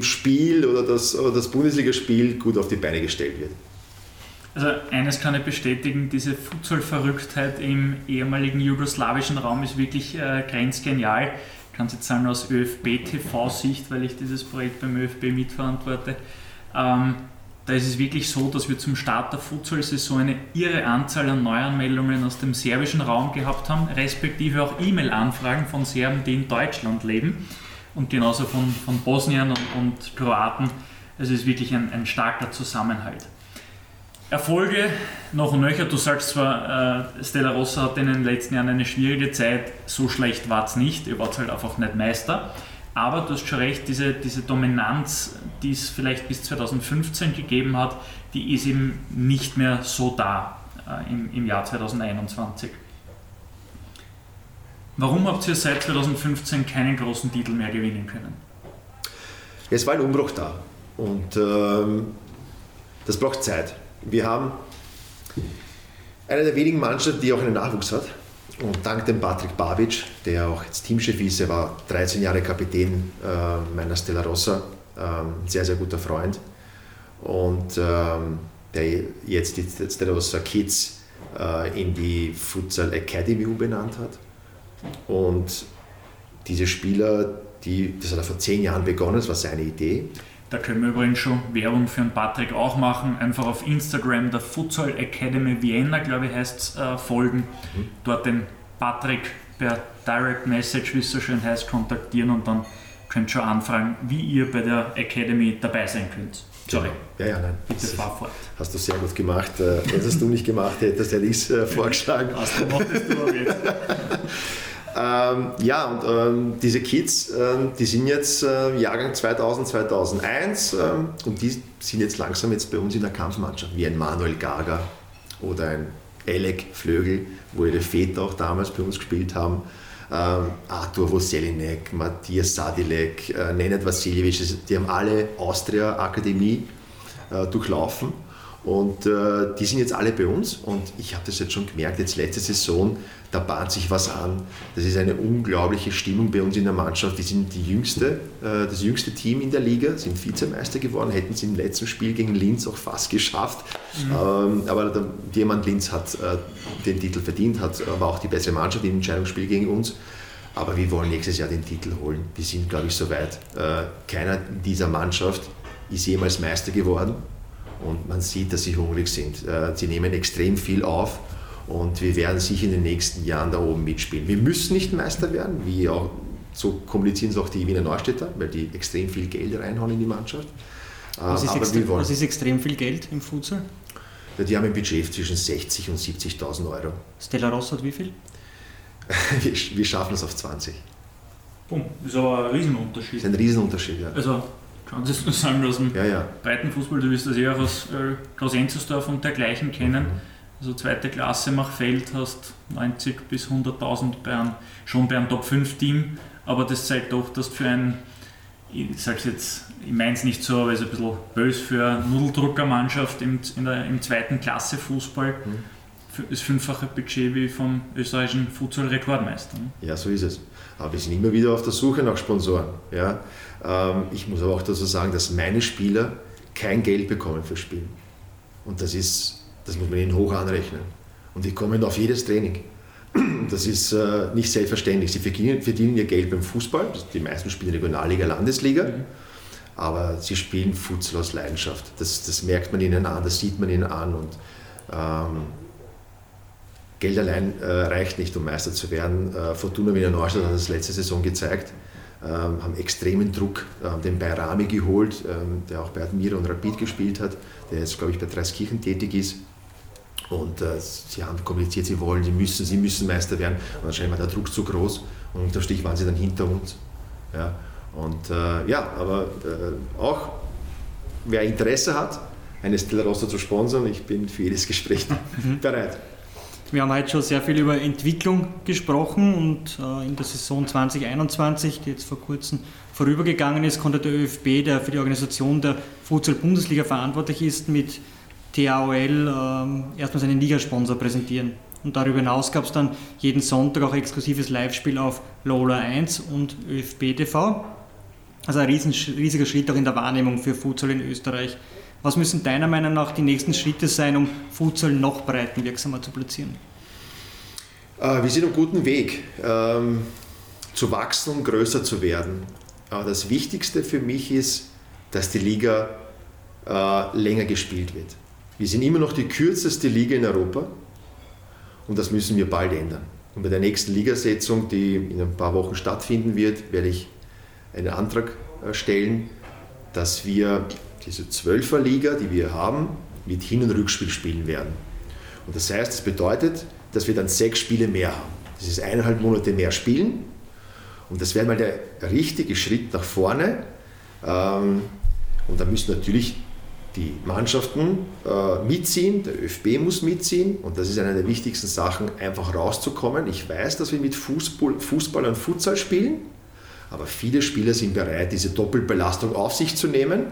Spiel oder das, das Bundesligaspiel gut auf die Beine gestellt wird. Also eines kann ich bestätigen, diese Futsal-Verrücktheit im ehemaligen jugoslawischen Raum ist wirklich äh, grenzgenial. Ich kann es jetzt sagen aus ÖFB-TV-Sicht, weil ich dieses Projekt beim ÖFB mitverantworte. Ähm, da ist es wirklich so, dass wir zum Start der Futsal-Saison eine irre Anzahl an Neuanmeldungen aus dem serbischen Raum gehabt haben, respektive auch E-Mail-Anfragen von Serben, die in Deutschland leben und genauso von, von Bosnien und, und Kroaten. Also es ist wirklich ein, ein starker Zusammenhalt. Erfolge noch und nöcher. Du sagst zwar, äh, Stella Rossa hat in den letzten Jahren eine schwierige Zeit, so schlecht war es nicht, ihr wart halt einfach nicht Meister. Aber du hast schon recht, diese, diese Dominanz, die es vielleicht bis 2015 gegeben hat, die ist eben nicht mehr so da äh, im, im Jahr 2021. Warum habt ihr seit 2015 keinen großen Titel mehr gewinnen können? Es war ein Umbruch da und ähm, das braucht Zeit. Wir haben eine der wenigen Mannschaften, die auch einen Nachwuchs hat. Und dank dem Patrick Babic, der auch jetzt Teamchef ist, er war 13 Jahre Kapitän äh, meiner Stella Rossa, ähm, sehr, sehr guter Freund. Und ähm, der jetzt die Stella Rossa Kids äh, in die Futsal Academy umbenannt hat. Und diese Spieler, die, das hat er vor 10 Jahren begonnen, das war seine Idee. Da können wir übrigens schon Werbung für den Patrick auch machen. Einfach auf Instagram der Futsal Academy Vienna, glaube ich, heißt es, äh, folgen. Mhm. Dort den Patrick per Direct Message, wie es so schön heißt, kontaktieren und dann könnt ihr schon anfragen, wie ihr bei der Academy dabei sein könnt. Sorry. Ja, ja, nein. Bitte fahr fort. Hast du sehr gut gemacht. Äh, wenn es du nicht gemacht hättest, hätte ich es äh, vorgeschlagen. Was du machst, du jetzt. Ähm, ja, und ähm, diese Kids, ähm, die sind jetzt äh, Jahrgang 2000, 2001 ähm, und die sind jetzt langsam jetzt bei uns in der Kampfmannschaft, wie ein Manuel Gaga oder ein Elek Flögel, wo ihre Väter auch damals bei uns gespielt haben. Ähm, Artur Voselinek, Matthias Sadilek, äh, Nenad Vasiljevic, die haben alle Austria Akademie äh, durchlaufen. Und äh, die sind jetzt alle bei uns und ich habe das jetzt schon gemerkt, jetzt letzte Saison, da bahnt sich was an. Das ist eine unglaubliche Stimmung bei uns in der Mannschaft. Wir sind die jüngste, äh, das jüngste Team in der Liga, sind Vizemeister geworden, hätten sie im letzten Spiel gegen Linz auch fast geschafft. Mhm. Ähm, aber der Diamant Linz hat äh, den Titel verdient, hat aber auch die bessere Mannschaft im Entscheidungsspiel gegen uns. Aber wir wollen nächstes Jahr den Titel holen. Wir sind, glaube ich, soweit. Äh, keiner dieser Mannschaft ist jemals Meister geworden und man sieht, dass sie hungrig sind. Äh, sie nehmen extrem viel auf und wir werden sicher in den nächsten Jahren da oben mitspielen. Wir müssen nicht Meister werden, wie auch, so kommunizieren es auch die Wiener Neustädter, weil die extrem viel Geld reinhauen in die Mannschaft. Was ist, extrem, was ist extrem viel Geld im Futsal? Ja, die haben ein Budget zwischen 60 und 70.000 Euro. Stella Ross hat wie viel? wir, wir schaffen es auf 20. Boom, das ist aber ein Riesenunterschied. Das ist ein Riesenunterschied, ja. Also kannst du es nur sagen, aus dem ja, ja. Breitenfußball, du wirst das eher aus äh, Klaus-Enzersdorf und dergleichen kennen. Mhm. Also zweite Klasse mach Feld hast 90 bis 100.000 bei schon bei einem Top 5 Team, aber das zeigt doch, dass für ein, ich sage jetzt, ich meine es nicht so, aber es ist ein bisschen böse für eine Nudeldruckermannschaft im, in der, im zweiten Klasse Fußball. Mhm das fünffache Budget wie vom österreichischen Futsal-Rekordmeister. Ne? Ja, so ist es. Aber wir sind immer wieder auf der Suche nach Sponsoren. Ja? Ähm, ich muss aber auch dazu sagen, dass meine Spieler kein Geld bekommen für Spielen. Und das, ist, das muss man ihnen hoch anrechnen. Und die kommen auf jedes Training. Das ist äh, nicht selbstverständlich. Sie verdienen, verdienen, ihr Geld beim Fußball. Die meisten spielen Regionalliga, Landesliga. Mhm. Aber sie spielen Futsal aus Leidenschaft. Das, das merkt man ihnen an, das sieht man ihnen an. Und ähm, Geld allein äh, reicht nicht, um Meister zu werden. Äh, Fortuna Wiener Neustadt hat das letzte Saison gezeigt ähm, haben extremen Druck, haben den Bayrami geholt, ähm, der auch bei Admira und Rapid gespielt hat, der jetzt, glaube ich, bei Dreiskirchen tätig ist. Und äh, sie haben kommuniziert, sie wollen, sie müssen, sie müssen Meister werden. Und anscheinend war der Druck zu groß und unter Stich waren sie dann hinter uns. Ja, und äh, ja, aber äh, auch wer Interesse hat, eine Stella Rossa zu sponsern, ich bin für jedes Gespräch bereit. Wir haben heute schon sehr viel über Entwicklung gesprochen und äh, in der Saison 2021, die jetzt vor kurzem vorübergegangen ist, konnte der ÖFB, der für die Organisation der Futsal-Bundesliga verantwortlich ist, mit TAOL äh, erstmal seinen Ligasponsor präsentieren. Und darüber hinaus gab es dann jeden Sonntag auch exklusives Live-Spiel auf Lola 1 und ÖFB TV. Also ein riesen, riesiger Schritt auch in der Wahrnehmung für Futsal in Österreich. Was müssen deiner Meinung nach die nächsten Schritte sein, um Futsal noch breitenwirksamer zu platzieren? Äh, wir sind auf guten Weg, ähm, zu wachsen und größer zu werden. Aber das Wichtigste für mich ist, dass die Liga äh, länger gespielt wird. Wir sind immer noch die kürzeste Liga in Europa und das müssen wir bald ändern. Und bei der nächsten Ligasetzung, die in ein paar Wochen stattfinden wird, werde ich einen Antrag äh, stellen, dass wir diese Zwölferliga, die wir haben, mit Hin- und Rückspiel spielen werden. Und das heißt, das bedeutet, dass wir dann sechs Spiele mehr haben. Das ist eineinhalb Monate mehr Spielen. Und das wäre mal der richtige Schritt nach vorne. Ähm, und da müssen natürlich die Mannschaften äh, mitziehen, der ÖFB muss mitziehen und das ist eine der wichtigsten Sachen, einfach rauszukommen. Ich weiß, dass wir mit Fußball, Fußball und Futsal spielen, aber viele Spieler sind bereit, diese Doppelbelastung auf sich zu nehmen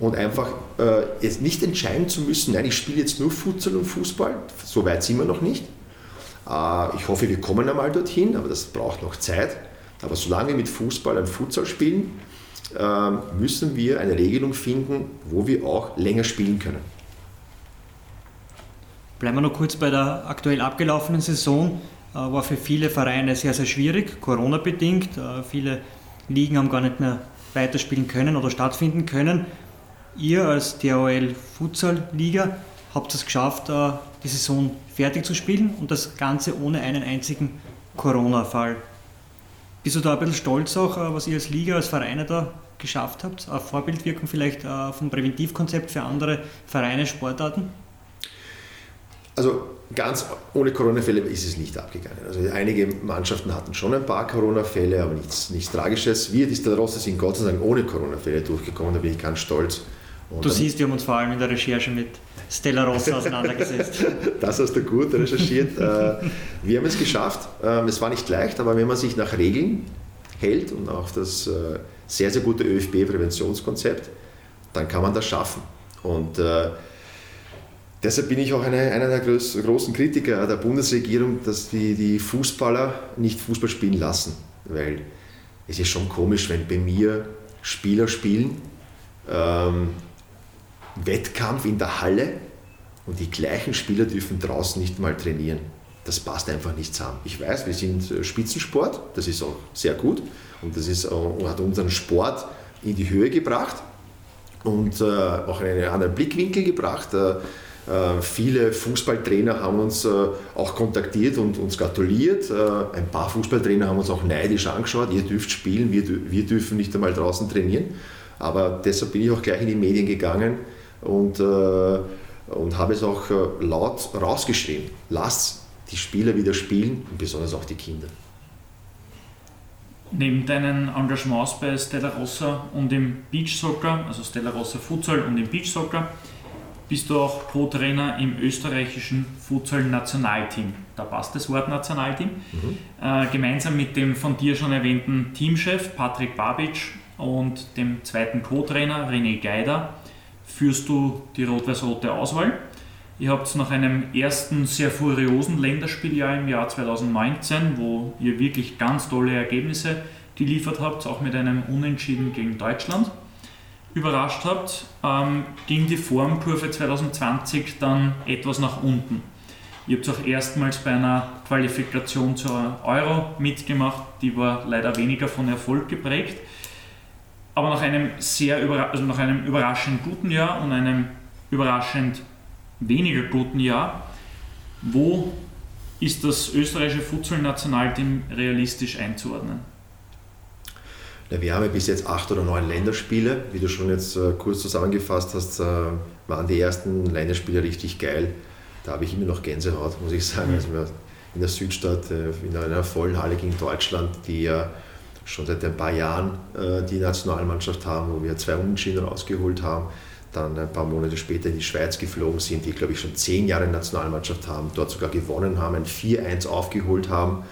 und einfach äh, jetzt nicht entscheiden zu müssen, nein, ich spiele jetzt nur Futsal und Fußball, so weit sind wir noch nicht. Äh, ich hoffe, wir kommen einmal dorthin, aber das braucht noch Zeit. Aber solange wir mit Fußball und Futsal spielen, müssen wir eine Regelung finden, wo wir auch länger spielen können. Bleiben wir noch kurz bei der aktuell abgelaufenen Saison. Äh, war für viele Vereine sehr, sehr schwierig, Corona-bedingt. Äh, viele Ligen haben gar nicht mehr weiterspielen können oder stattfinden können. Ihr als DHL Futsal Liga habt es geschafft, äh, die Saison fertig zu spielen und das Ganze ohne einen einzigen Corona-Fall. Bist du da ein bisschen stolz auch, was ihr als Liga, als Vereine da geschafft habt? Eine Vorbildwirkung vielleicht äh, vom Präventivkonzept für andere Vereine, Sportarten? Also ganz ohne Corona-Fälle ist es nicht abgegangen. Also einige Mannschaften hatten schon ein paar Corona-Fälle, aber nichts, nichts Tragisches. Wir, die Stadrosse, sind Gott sei Dank ohne Corona-Fälle durchgekommen, da bin ich ganz stolz. Und du siehst, wir haben uns vor allem in der Recherche mit Stella Rossa auseinandergesetzt. das hast du gut recherchiert. Äh, wir haben es geschafft. Ähm, es war nicht leicht, aber wenn man sich nach Regeln hält und auch das äh, sehr, sehr gute ÖFB-Präventionskonzept, dann kann man das schaffen. Und äh, deshalb bin ich auch eine, einer der großen Kritiker der Bundesregierung, dass die, die Fußballer nicht Fußball spielen lassen. Weil es ist schon komisch, wenn bei mir Spieler spielen, ähm, Wettkampf in der Halle und die gleichen Spieler dürfen draußen nicht mal trainieren. Das passt einfach nicht zusammen. Ich weiß, wir sind äh, Spitzensport, das ist auch sehr gut und das ist, äh, hat unseren Sport in die Höhe gebracht und äh, auch einen anderen Blickwinkel gebracht. Äh, äh, viele Fußballtrainer haben uns äh, auch kontaktiert und uns gratuliert. ein paar Fußballtrainer haben uns auch neidisch angeschaut, ihr dürft spielen, wir, wir dürfen nicht einmal draußen trainieren. Aber deshalb bin ich auch gleich in die Medien gegangen und, und habe es auch laut rausgeschrieben. Lasst die Spieler wieder spielen und besonders auch die Kinder. Neben deinen Engagements bei Stella Rossa und im Beach Soccer, also Stella Rossa Futsal und im Beach Soccer, bist du auch Co-Trainer im österreichischen Futsal-Nationalteam. Da passt das Wort Nationalteam. Mhm. Äh, gemeinsam mit dem von dir schon erwähnten Teamchef Patrick Babic und dem zweiten Co-Trainer René Geider führst du die rot-weiß-rote Auswahl. Ihr habt nach einem ersten sehr furiosen Länderspieljahr im Jahr 2019, wo ihr wirklich ganz tolle Ergebnisse geliefert habt, auch mit einem Unentschieden gegen Deutschland, überrascht habt, ähm, ging die Formkurve 2020 dann etwas nach unten. Ihr habt auch erstmals bei einer Qualifikation zur Euro mitgemacht, die war leider weniger von Erfolg geprägt. Aber nach einem sehr also nach einem überraschend guten Jahr und einem überraschend weniger guten Jahr, wo ist das österreichische Futsal-Nationalteam realistisch einzuordnen? Wir haben ja bis jetzt acht oder neun Länderspiele. Wie du schon jetzt äh, kurz zusammengefasst hast, äh, waren die ersten Länderspiele richtig geil. Da habe ich immer noch Gänsehaut, muss ich sagen. Mhm. Also in der Südstadt, äh, in einer vollen Halle gegen Deutschland, die ja schon seit ein paar Jahren äh, die Nationalmannschaft haben, wo wir zwei Unentschieden rausgeholt haben dann ein paar Monate später in die Schweiz geflogen sind, die, glaube ich, schon zehn Jahre Nationalmannschaft haben, dort sogar gewonnen haben, ein 4-1 aufgeholt haben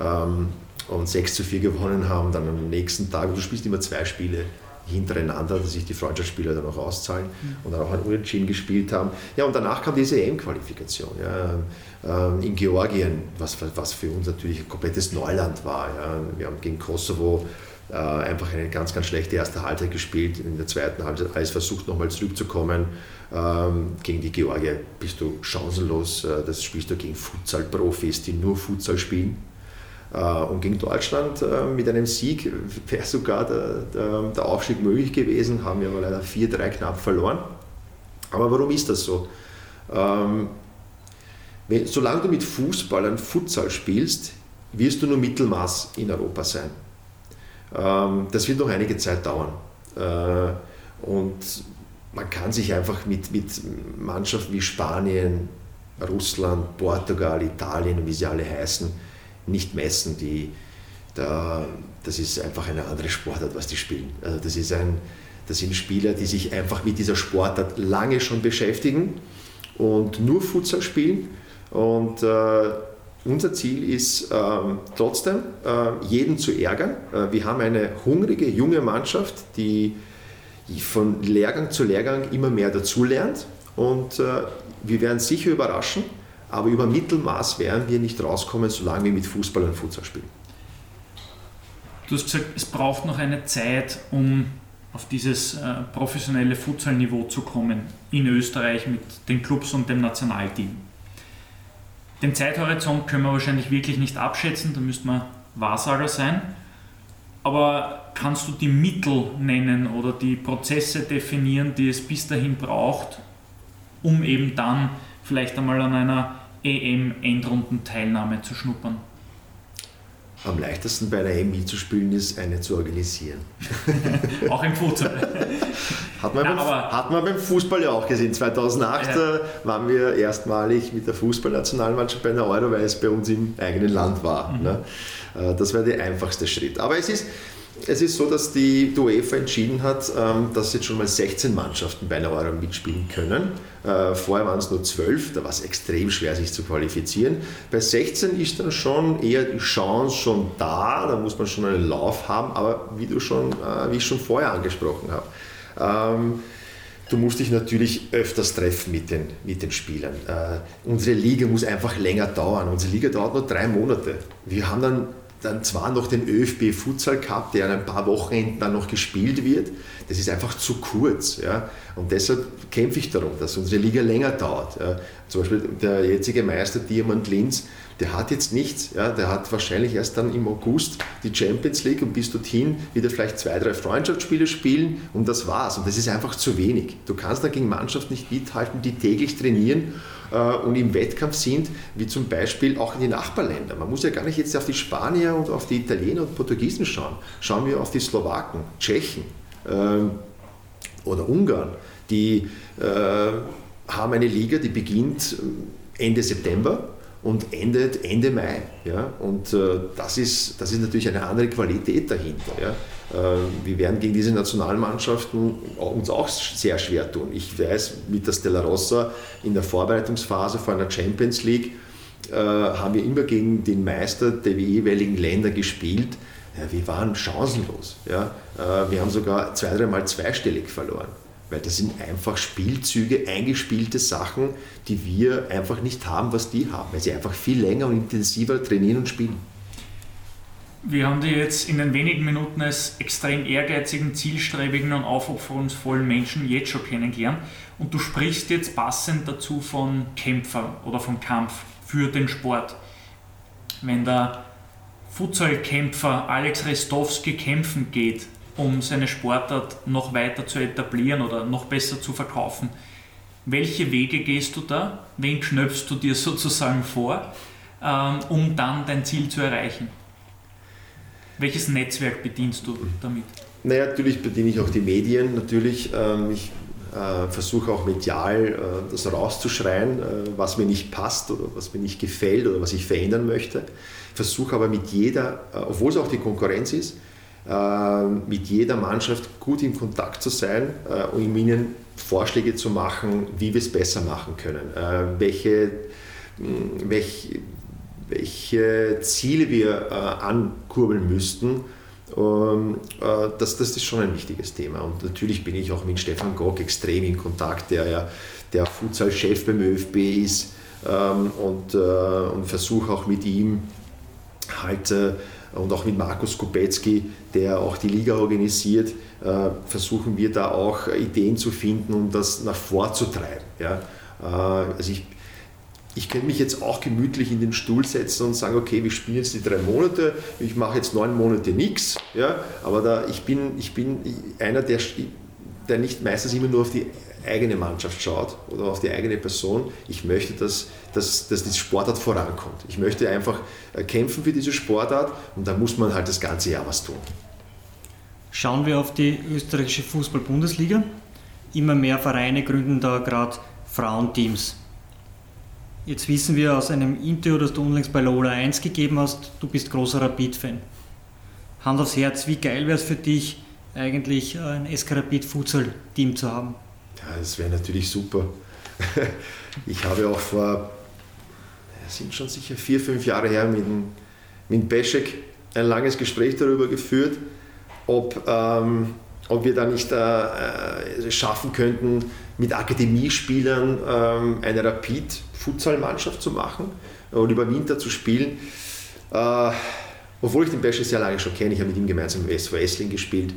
ähm, und 6 zu 4 gewonnen haben. Dann am nächsten Tag, du spielst immer zwei Spiele hintereinander, dass sich die Freundschaftsspieler dann auch auszahlen mhm. und dann auch ein Unentschieden gespielt haben. Ja, und danach kam diese EM-Qualifikation ja, ähm, in Georgien, was, was für uns natürlich ein komplettes Neuland war. Ja. Wir haben gegen Kosovo äh, einfach eine ganz, ganz schlechte erste Halbzeit gespielt. In der zweiten Halbzeit alles versucht, nochmal zurückzukommen. Ähm, gegen die Georgier bist du chancenlos. Äh, das spielst du gegen Futsal-Profis, die nur Futsal spielen. Äh, und gegen Deutschland mit einem Sieg wäre sogar der, der, der, Aufstieg möglich gewesen, haben wir aber leider 4-3 knapp verloren. Aber warum ist das so? Ähm, wenn, solange du mit Fußballern Futsal spielst, wirst du nur Mittelmaß in Europa sein. Ähm, das wird noch einige Zeit dauern. Äh, und man kann sich einfach mit, mit Mannschaften wie Spanien, Russland, Portugal, Italien, wie sie alle heißen, nicht messen. Die, da, das ist einfach eine andere Sportart, was die spielen. Also das, ist ein, das sind Spieler, die sich einfach mit dieser Sportart lange schon beschäftigen und nur Futsal spielen. Und äh, unser Ziel ist ähm, trotzdem, äh, jeden zu ärgern. Äh, wir haben eine hungrige, junge Mannschaft, die von Lehrgang zu Lehrgang immer mehr dazulernt. Und äh, wir werden sicher überraschen, aber über Mittelmaß werden wir nicht rauskommen, solange wir mit Fußball und Futsal spielen. Du hast gesagt, es braucht noch eine Zeit, um auf dieses äh, professionelle Futsalniveau zu kommen in Österreich mit den Clubs und dem Nationalteam. Den Zeithorizont können wir wahrscheinlich wirklich nicht abschätzen, da müsste man Wahrsager sein. Aber kannst du die Mittel nennen oder die Prozesse definieren, die es bis dahin braucht, um eben dann vielleicht einmal an einer EM-Endrundenteilnahme zu schnuppern? Am leichtesten bei einer EM mitzuspielen ist, eine zu organisieren. auch im Futsal. Hat man, Na, beim, hat man beim Fußball ja auch gesehen. 2008 ja. Äh, waren wir erstmalig mit der Fußballnationalmannschaft bei einer Euro, weil es bei uns im eigenen Land war. Mhm. Ne? Äh, das wäre der einfachste Schritt. Aber es ist, es ist so, dass die UEFA entschieden hat, ähm, dass jetzt schon mal 16 Mannschaften bei einer Euro mitspielen können. Äh, vorher waren es nur 12, da war es extrem schwer, sich zu qualifizieren. Bei 16 ist dann schon eher die Chance schon da, da muss man schon einen Lauf haben, aber wie, du schon, äh, wie ich schon vorher angesprochen habe. Ähm, du musst dich natürlich öfters treffen mit den, mit den Spielern. Äh, unsere Liga muss einfach länger dauern. Unsere Liga dauert nur drei Monate. Wir haben dann dann zwar noch den ÖFB Futsal Cup, der in ein paar Wochenenden dann noch gespielt wird. Das ist einfach zu kurz. Ja? Und deshalb kämpfe ich darum, dass unsere Liga länger dauert. Ja? Zum Beispiel der jetzige Meister Diamant Linz, der hat jetzt nichts. Ja? Der hat wahrscheinlich erst dann im August die Champions League und bis dorthin wieder vielleicht zwei, drei Freundschaftsspiele spielen und das war's. Und das ist einfach zu wenig. Du kannst da gegen Mannschaften nicht mithalten, die täglich trainieren und im Wettkampf sind, wie zum Beispiel auch in die Nachbarländer. Man muss ja gar nicht jetzt auf die Spanier und auf die Italiener und Portugiesen schauen. Schauen wir auf die Slowaken, Tschechen ähm, oder Ungarn. Die äh, haben eine Liga, die beginnt äh, Ende September und endet Ende Mai. Ja? Und äh, das, ist, das ist natürlich eine andere Qualität dahinter. Ja? Äh, wir werden gegen diese Nationalmannschaften uns auch sehr schwer tun. Ich weiß, mit der Stella Rossa in der Vorbereitungsphase vor einer Champions League äh, haben wir immer gegen den Meister der jeweiligen Länder gespielt. Ja, wir waren chancenlos. Ja? Äh, wir haben sogar zwei, dreimal zweistellig verloren. Weil das sind einfach Spielzüge, eingespielte Sachen, die wir einfach nicht haben, was die haben. Weil sie einfach viel länger und intensiver trainieren und spielen. Wir haben dich jetzt in den wenigen Minuten als extrem ehrgeizigen, zielstrebigen und aufopferungsvollen Menschen jetzt schon kennengelernt. Und du sprichst jetzt passend dazu von Kämpfer oder von Kampf für den Sport. Wenn der Futsalkämpfer Alex Restowski kämpfen geht, um seine Sportart noch weiter zu etablieren oder noch besser zu verkaufen, welche Wege gehst du da? Wen knöpfst du dir sozusagen vor, ähm, um dann dein Ziel zu erreichen? Welches Netzwerk bedienst du damit? Naja, natürlich bediene ich auch die Medien. Natürlich, ähm, ich äh, versuche auch medial äh, das rauszuschreien, äh, was mir nicht passt oder was mir nicht gefällt oder was ich verändern möchte. Versuche aber mit jeder, äh, obwohl es auch die Konkurrenz ist, mit jeder Mannschaft gut in Kontakt zu sein äh, um ihnen Vorschläge zu machen, wie wir es besser machen können, welche, welche welche Ziele wir äh, ankurbeln müssten. Ähm, äh, das, das ist schon ein wichtiges Thema. Und natürlich bin ich auch mit Stefan Gock extrem in Kontakt, der ja der Futsal-Chef beim ÖFB ist ähm, und, äh, und versuche auch mit ihm halt äh, und auch mit Markus Kubecki, der auch die Liga organisiert, äh, versuchen wir da auch Ideen zu finden, um das nach vorzutreiben. Ja? Äh, also ich, ich könnte mich jetzt auch gemütlich in den Stuhl setzen und sagen, okay, wir spielen jetzt die drei Monate, ich mache jetzt neun Monate nichts, ja, aber da, ich, bin, ich bin einer, der, der nicht meistens immer nur auf die eigene Mannschaft schaut oder auf die eigene Person. Ich möchte, dass, dass, dass die Sportart vorankommt. Ich möchte einfach äh, kämpfen für diese Sportart und da muss man halt das ganze Jahr was tun. Schauen wir auf die österreichische Fußball-Bundesliga. Immer mehr Vereine gründen da gerade Frauenteams. Jetzt wissen wir aus einem Interview, das du unlängst bei Lola 1 gegeben hast, du bist großer Rapid-Fan. Hand aufs Herz, wie geil wäre es für dich, eigentlich ein SK Rapid Futsal-Team zu haben? Ja, das wäre natürlich super. Ich habe auch vor, sind schon sicher vier, fünf Jahre her, mit, mit Beschek ein langes Gespräch darüber geführt, ob, ähm, ob wir da nicht äh, schaffen könnten, mit Akademiespielern ähm, eine Rapid-Futsal-Mannschaft zu machen und über Winter zu spielen. Äh, obwohl ich den Becher sehr lange schon kenne, ich habe mit ihm gemeinsam im SV Essling gespielt,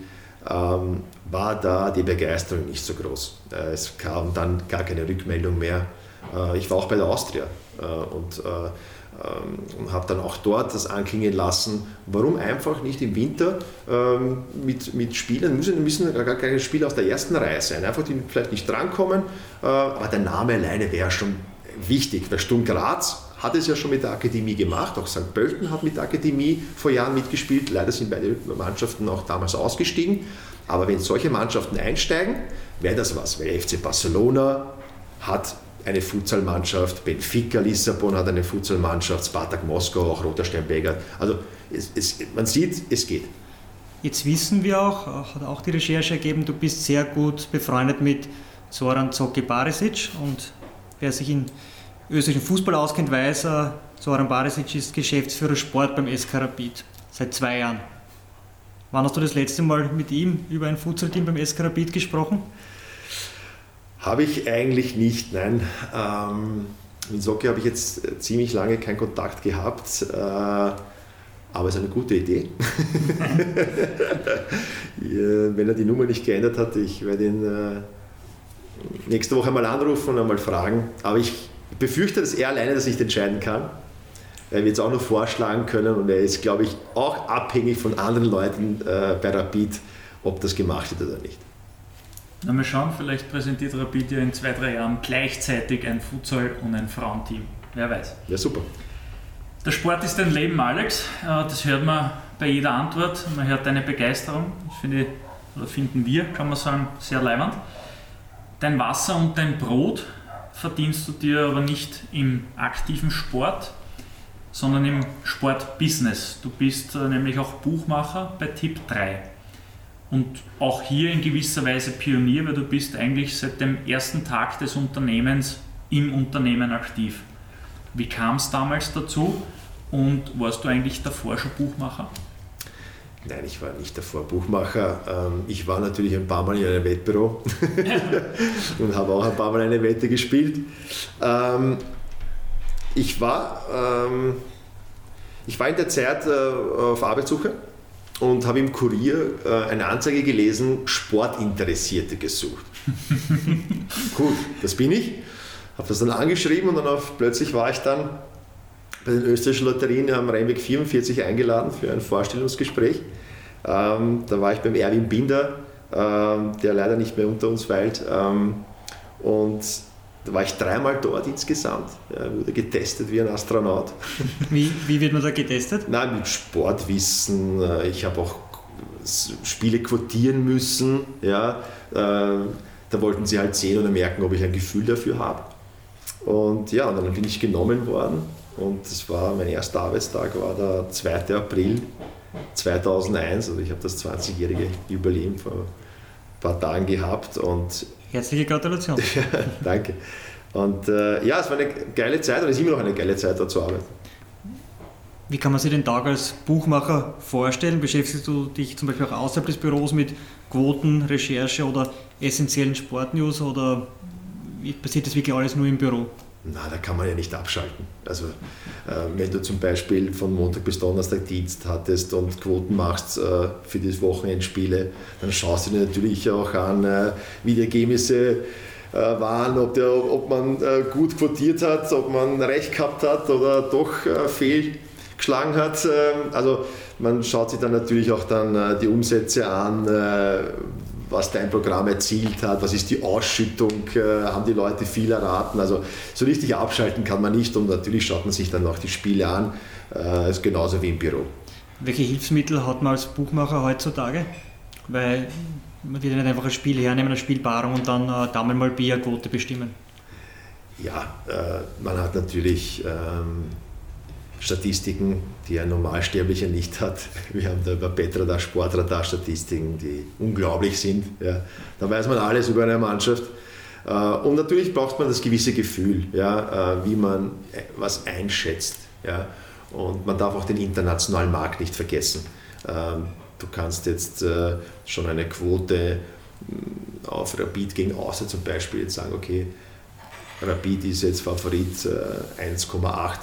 ähm, war da die Begeisterung nicht so groß. Äh, es kam dann gar keine Rückmeldung mehr. Äh, ich war auch bei der Austria äh, und äh, ähm, und habe dann auch dort das anklingen lassen, warum einfach nicht im Winter ähm, mit, mit Spielern, müssen, müssen gar keine Spieler aus der ersten Reihe sein, einfach die vielleicht nicht drankommen, äh, aber der Name alleine wäre schon wichtig, weil Sturm Graz hat es ja schon mit der Akademie gemacht, auch St. Pölten hat mit der Akademie vor Jahren mitgespielt, leider sind beide Mannschaften auch damals ausgestiegen, aber wenn solche Mannschaften einsteigen, wäre das was, weil FC Barcelona hat eine Futsalmannschaft, Benfica Lissabon hat eine Futsalmannschaft, Spartak Moskau, auch Roter Stern Belgrad. Also es, es, man sieht, es geht. Jetzt wissen wir auch, hat auch die Recherche ergeben, du bist sehr gut befreundet mit Zoran Zoki Barisic und wer sich in österreichischen Fußball auskennt, weiß, äh, Zoran Barisic ist Geschäftsführer Sport beim SK Rapid seit zwei Jahren. Wann hast du das letzte Mal mit ihm über ein Futsalteam beim SK Rapid gesprochen? Habe ich eigentlich nicht, nein. Ähm, mit Socke habe ich jetzt ziemlich lange keinen Kontakt gehabt, äh, aber es ist eine gute Idee. Wenn er die Nummer nicht geändert hat, ich werde ihn äh, nächste Woche mal anrufen und einmal fragen. Aber ich befürchte, dass er alleine das nicht entscheiden kann. Er wird es auch noch vorschlagen können und er ist, glaube ich, auch abhängig von anderen Leuten äh, bei Rapid, ob das gemacht wird oder nicht. Na, mal schauen, vielleicht präsentiert Rapid ja in zwei, drei Jahren gleichzeitig ein Futsal- und ein Frauenteam. Wer weiß. Ja, super. Der Sport ist dein Leben, Alex. Äh, das hört man bei jeder Antwort. Man hört deine Begeisterung. Das finde oder finden wir, kann man sagen, sehr leibend. Dein Wasser und dein Brot verdienst du dir aber nicht im aktiven Sport, sondern im Sportbusiness. Du bist äh, nämlich auch Buchmacher bei Tipp 3. Und auch hier in gewisser Weise Pionier, weil du bist eigentlich seit dem ersten Tag des Unternehmens im Unternehmen aktiv. Wie kam es damals dazu und warst du eigentlich davor schon Buchmacher? Nein, ich war nicht davor Buchmacher. Ähm, ich war natürlich ein paar Mal in einem Wettbüro und habe auch ein paar Mal eine Wette gespielt. Ähm, ich war, ähm, ich war in der Zeit äh, auf Arbeitssuche und habe im Kurier äh, eine Anzeige gelesen, Sportinteressierte gesucht. Gut, das bin ich. Habe das dann angeschrieben und dann auf, plötzlich war ich dann bei den österreichischen Lotterien am Rheinweg 44 eingeladen für ein Vorstellungsgespräch. Ähm, da war ich beim Erwin Binder, ähm, der leider nicht mehr unter uns weilt. Ähm, und da war ich dreimal dort insgesamt. Ja, wurde getestet wie ein Astronaut. Wie, wie wird man da getestet? Nein, mit Sportwissen. Äh, ich habe auch Spiele quotieren müssen. Ja, äh, da wollten sie halt sehen oder merken, ob ich ein Gefühl dafür habe. Und ja, und dann bin ich genommen worden. Und das war mein erster Arbeitstag, war der 2. April 2001. Also ich habe das 20-jährige Jubiläum vor ein paar Tagen gehabt. Und Herzliche Gratulation. danke. Und äh, ja, es war eine geile Zeit und es ist immer noch eine geile Zeit, dort zu arbeiten. Wie kann man sich den Tag als Buchmacher vorstellen? Beschäftigst du dich zum Beispiel auch außerhalb des Büros mit Quoten, Recherche oder essentiellen Sportnews oder passiert das wirklich alles nur im Büro? Na, da kann man ja nicht abschalten. Also äh, wenn du zum Beispiel von Montag bis Donnerstag Dienst hattest und Quoten machst äh, für die Wochenendspiele, dann schaust du dir natürlich auch an, äh, wie die Ergebnisse äh, waren, ob, der, ob man äh, gut quotiert hat, ob man recht gehabt hat oder doch äh, fehlgeschlagen hat. Ähm, also man schaut sich dann natürlich auch dann die Umsätze an, was dein Programm erzielt hat, was ist die Ausschüttung, äh, haben die Leute viel erraten. Also so richtig abschalten kann man nicht und natürlich schaut man sich dann auch die Spiele an, äh, ist genauso wie im Büro. Welche Hilfsmittel hat man als Buchmacher heutzutage? Weil man wird ja nicht einfach ein Spiel hernehmen, eine Spielpaarung und dann äh, Daumen mal Bierquote bestimmen. Ja, äh, man hat natürlich ähm, Statistiken, die ein Normalsterblicher nicht hat. Wir haben da über Petradar, Sportradar Statistiken, die unglaublich sind. Ja. Da weiß man alles über eine Mannschaft. Äh, und natürlich braucht man das gewisse Gefühl, ja, äh, wie man äh, was einschätzt. Ja. Und man darf auch den internationalen Markt nicht vergessen. Ähm, du kannst jetzt schon eine Quote mm, auf Rapid gegen Außer zum Beispiel jetzt sagen, okay, Rapid ist jetzt Favorit 1,8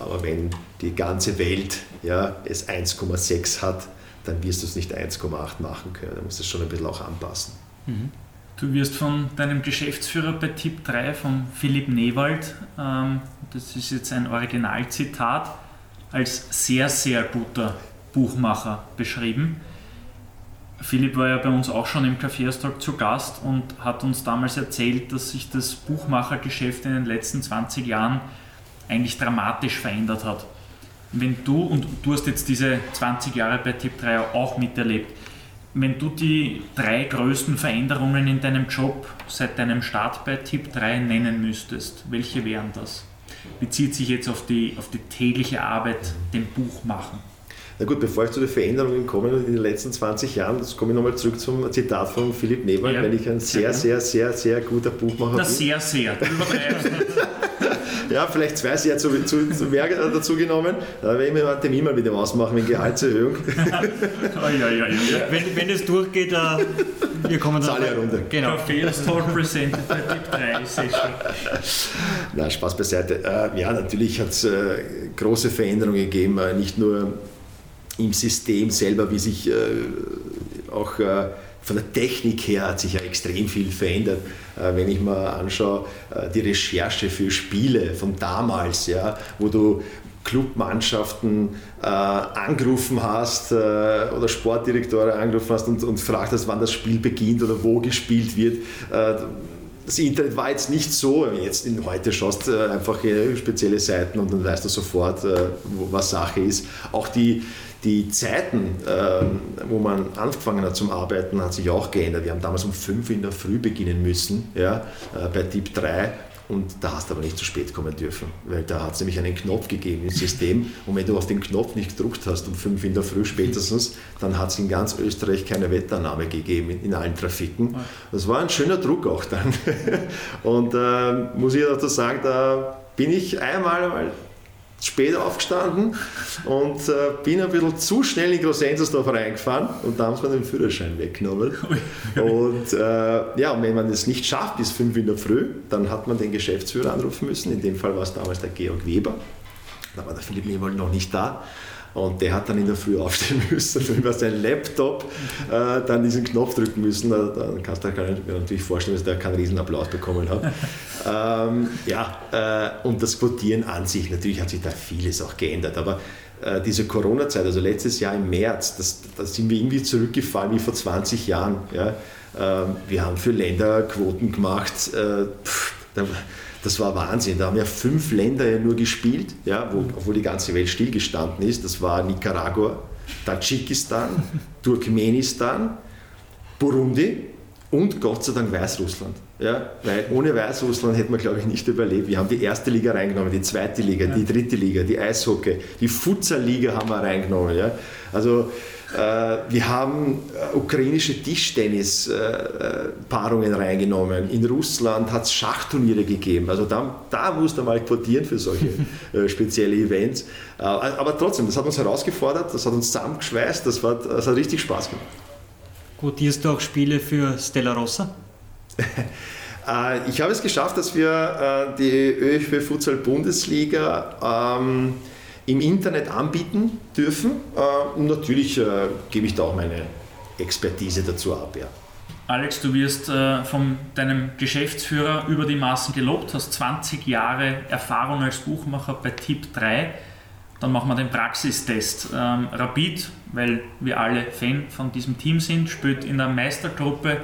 aber wenn die ganze Welt ja, es 1,6 hat, dann wirst du es nicht 1,8 machen können. Du musst es schon ein bisschen auch anpassen. Mhm. Du wirst von deinem Geschäftsführer bei Tipp 3, von Philipp Newald, ähm, das ist jetzt ein Originalzitat, als sehr, sehr guter Buchmacher beschrieben. Philipp war ja bei uns auch schon im Kaffeehaustag zu Gast und hat uns damals erzählt, dass sich das Buchmachergeschäft in den letzten 20 Jahren eigentlich dramatisch verändert hat. Wenn du, und du hast jetzt diese 20 Jahre bei Tipp 3 auch miterlebt, wenn du die drei größten Veränderungen in deinem Job seit deinem Start bei Tipp 3 nennen müsstest, welche wären das? Bezieht sich jetzt auf die, auf die tägliche Arbeit, dem Buch machen. Na gut, bevor ich zu den Veränderungen komme in den letzten 20 Jahren, das komme ich nochmal zurück zum Zitat von Philipp Nebel, ja, weil ich ein sehr, sehr, sehr, sehr guter Buchmacher bin. Na, sehr, sehr, ja, vielleicht zwei sehr zu, zu, zu mehr dazu genommen. Da werde ich mir einen Termin mal wieder ausmachen wegen Gehaltserhöhung. wenn, wenn es durchgeht, uh, wir kommen dann. Alle herunter. Genau. Fails Talk presented bei Tipp 3 Session. Na, Spaß beiseite. Uh, ja, natürlich hat es uh, große Veränderungen gegeben, nicht nur im System selber, wie sich auch von der Technik her hat sich ja extrem viel verändert. Äh, wenn ich mal anschaue, äh, die Recherche für Spiele von damals, ja, wo du Clubmannschaften äh, angerufen hast äh, oder Sportdirektoren angerufen hast und, und fragt hast, wann das Spiel beginnt oder wo gespielt wird. Äh, das Internet war jetzt nicht so, wenn du jetzt in heute schaust, äh, einfach spezielle Seiten und dann weißt du sofort, was Sache ist. Auch die, die Zeiten, ähm, wo man angefangen hat zum Arbeiten, hat sich auch geändert. Wir haben damals um 5 in der Früh beginnen müssen, ja, äh, bei Typ 3. Und da hast du aber nicht zu spät kommen dürfen, weil da hat es nämlich einen Knopf gegeben im System. Und wenn du auf den Knopf nicht gedruckt hast, um 5 in der Früh spätestens, dann hat es in ganz Österreich keine Wetternahme gegeben in allen Trafiken. Das war ein schöner Druck auch dann. Und äh, muss ich dazu sagen, da bin ich einmal spät aufgestanden und äh, bin ein bisschen zu schnell in Großenzersdorf reingefahren und da haben sie mir den Führerschein weggenommen. und äh, ja, und wenn man das nicht schafft bis 5 in der Früh, dann hat man den Geschäftsführer anrufen müssen. In dem Fall war es damals der Georg Weber. Da war der Philipp Newald noch nicht da. Und der hat dann in der Früh aufstehen müssen und über seinen Laptop äh, dann diesen Knopf drücken müssen. Da, dann kannst du dir natürlich vorstellen, dass der keinen riesen Applaus bekommen hat. ähm, ja, äh, und das Quotieren an sich, natürlich hat sich da vieles auch geändert, aber äh, diese Corona-Zeit, also letztes Jahr im März, das, da sind wir irgendwie zurückgefallen wie vor 20 Jahren. Ja? Ähm, wir haben für Länder Quoten gemacht. Äh, pff, das war Wahnsinn. Da haben ja fünf Länder ja nur gespielt, ja, wo, obwohl die ganze Welt stillgestanden ist. Das war Nicaragua, Tadschikistan, Turkmenistan, Burundi und Gott sei Dank Weißrussland. Ja, weil ohne Weißrussland hätten wir, glaube ich, nicht überlebt. Wir haben die erste Liga reingenommen, die zweite Liga, die dritte Liga, die Eishockey, die Futsal-Liga haben wir reingenommen. Ja. Also wir haben äh, ukrainische Tischtennis-Paarungen äh, reingenommen. In Russland hat es Schachturniere gegeben. Also da, da musste man mal quotieren für solche spezielle Events. Aber trotzdem, das hat uns herausgefordert, das hat uns zusammengeschweißt, das, war, das hat richtig Spaß gemacht. Quotierst du auch Spiele für Stella Rossa? ich habe es geschafft, dass wir die ÖFB Futsal Bundesliga ähm, im Internet anbieten dürfen. Äh, und natürlich äh, gebe ich da auch meine Expertise dazu ab. Ja. Alex, du wirst äh, von deinem Geschäftsführer über die Maßen gelobt, hast 20 Jahre Erfahrung als Buchmacher bei Tipp 3. Dann machen wir den Praxistest. Ähm, Rapid, weil wir alle Fan von diesem Team sind, spielt in der Meistergruppe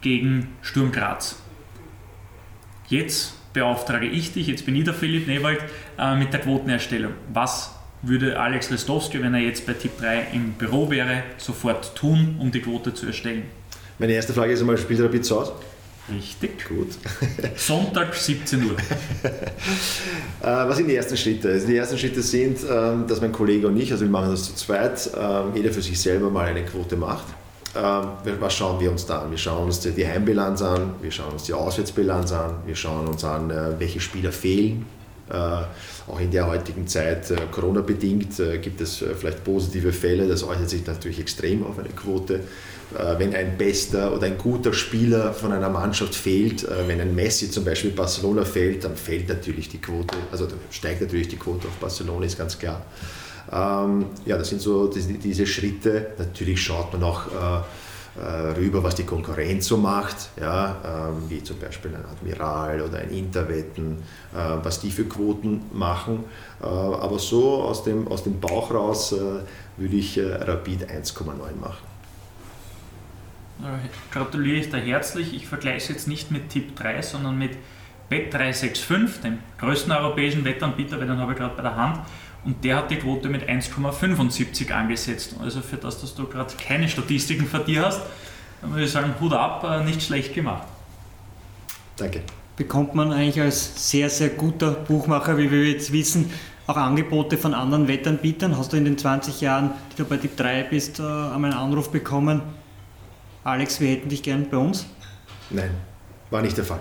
gegen Sturm Graz. Jetzt beauftrage ich dich, jetzt bin ich der Philipp Newald, äh, mit der Quotenerstellung. Was würde Alex Lestowski, wenn er jetzt bei Tipp 3 im Büro wäre, sofort tun, um die Quote zu erstellen? Meine erste Frage ist einmal, spielt Rapid zu Hause? Richtig. Gut. Sonntag 17 Uhr. Äh, was sind die ersten Schritte? Also die ersten Schritte sind, ähm, dass mein Kollege und ich, also wir machen das zu zweit, ähm, jeder für sich selber mal eine Quote macht. Ähm, was schauen wir uns da an? Wir schauen uns die Heimbilanz an, wir schauen uns die Auswärtsbilanz an, wir schauen uns an, äh, welche Spieler fehlen. Äh, auch in der heutigen Zeit, äh, Corona-bedingt, gibt es vielleicht positive Fälle. Das äußert sich natürlich extrem auf eine Quote. Wenn ein bester oder ein guter Spieler von einer Mannschaft fehlt, wenn ein Messi zum Beispiel Barcelona fehlt, dann fällt natürlich die Quote, also steigt natürlich die Quote auf Barcelona, ist ganz klar. Ähm, ja, das sind so diese, diese, Schritte. Natürlich schaut man auch äh, äh, rüber, was die Konkurrenz so macht, ja, ähm, wie zum Beispiel ein Admiral oder ein Interwetten, äh, was die für Quoten machen. Äh, aber so aus dem, aus dem Bauch raus äh, würde ich äh, Rapid 1,9 machen. Gratuliere ich da herzlich. Ich vergleiche es jetzt nicht mit Tipp 3, sondern mit Bet365, dem größten europäischen Wettanbieter, weil den habe ich gerade bei der Hand. Und der hat die Quote mit 1,75 angesetzt. Also für das, dass du gerade keine Statistiken von dir hast, dann würde ich sagen, Hut ab, äh, nicht schlecht gemacht. Danke. Bekommt man eigentlich als sehr, sehr guter Buchmacher, wie wir jetzt wissen, auch Angebote von anderen Wettanbietern? Hast du in den 20 Jahren, die du bei Tipp 3 bist, äh, einmal einen Anruf bekommen? Alex, wir hätten dich gern bei uns? Nein, war nicht der Fall.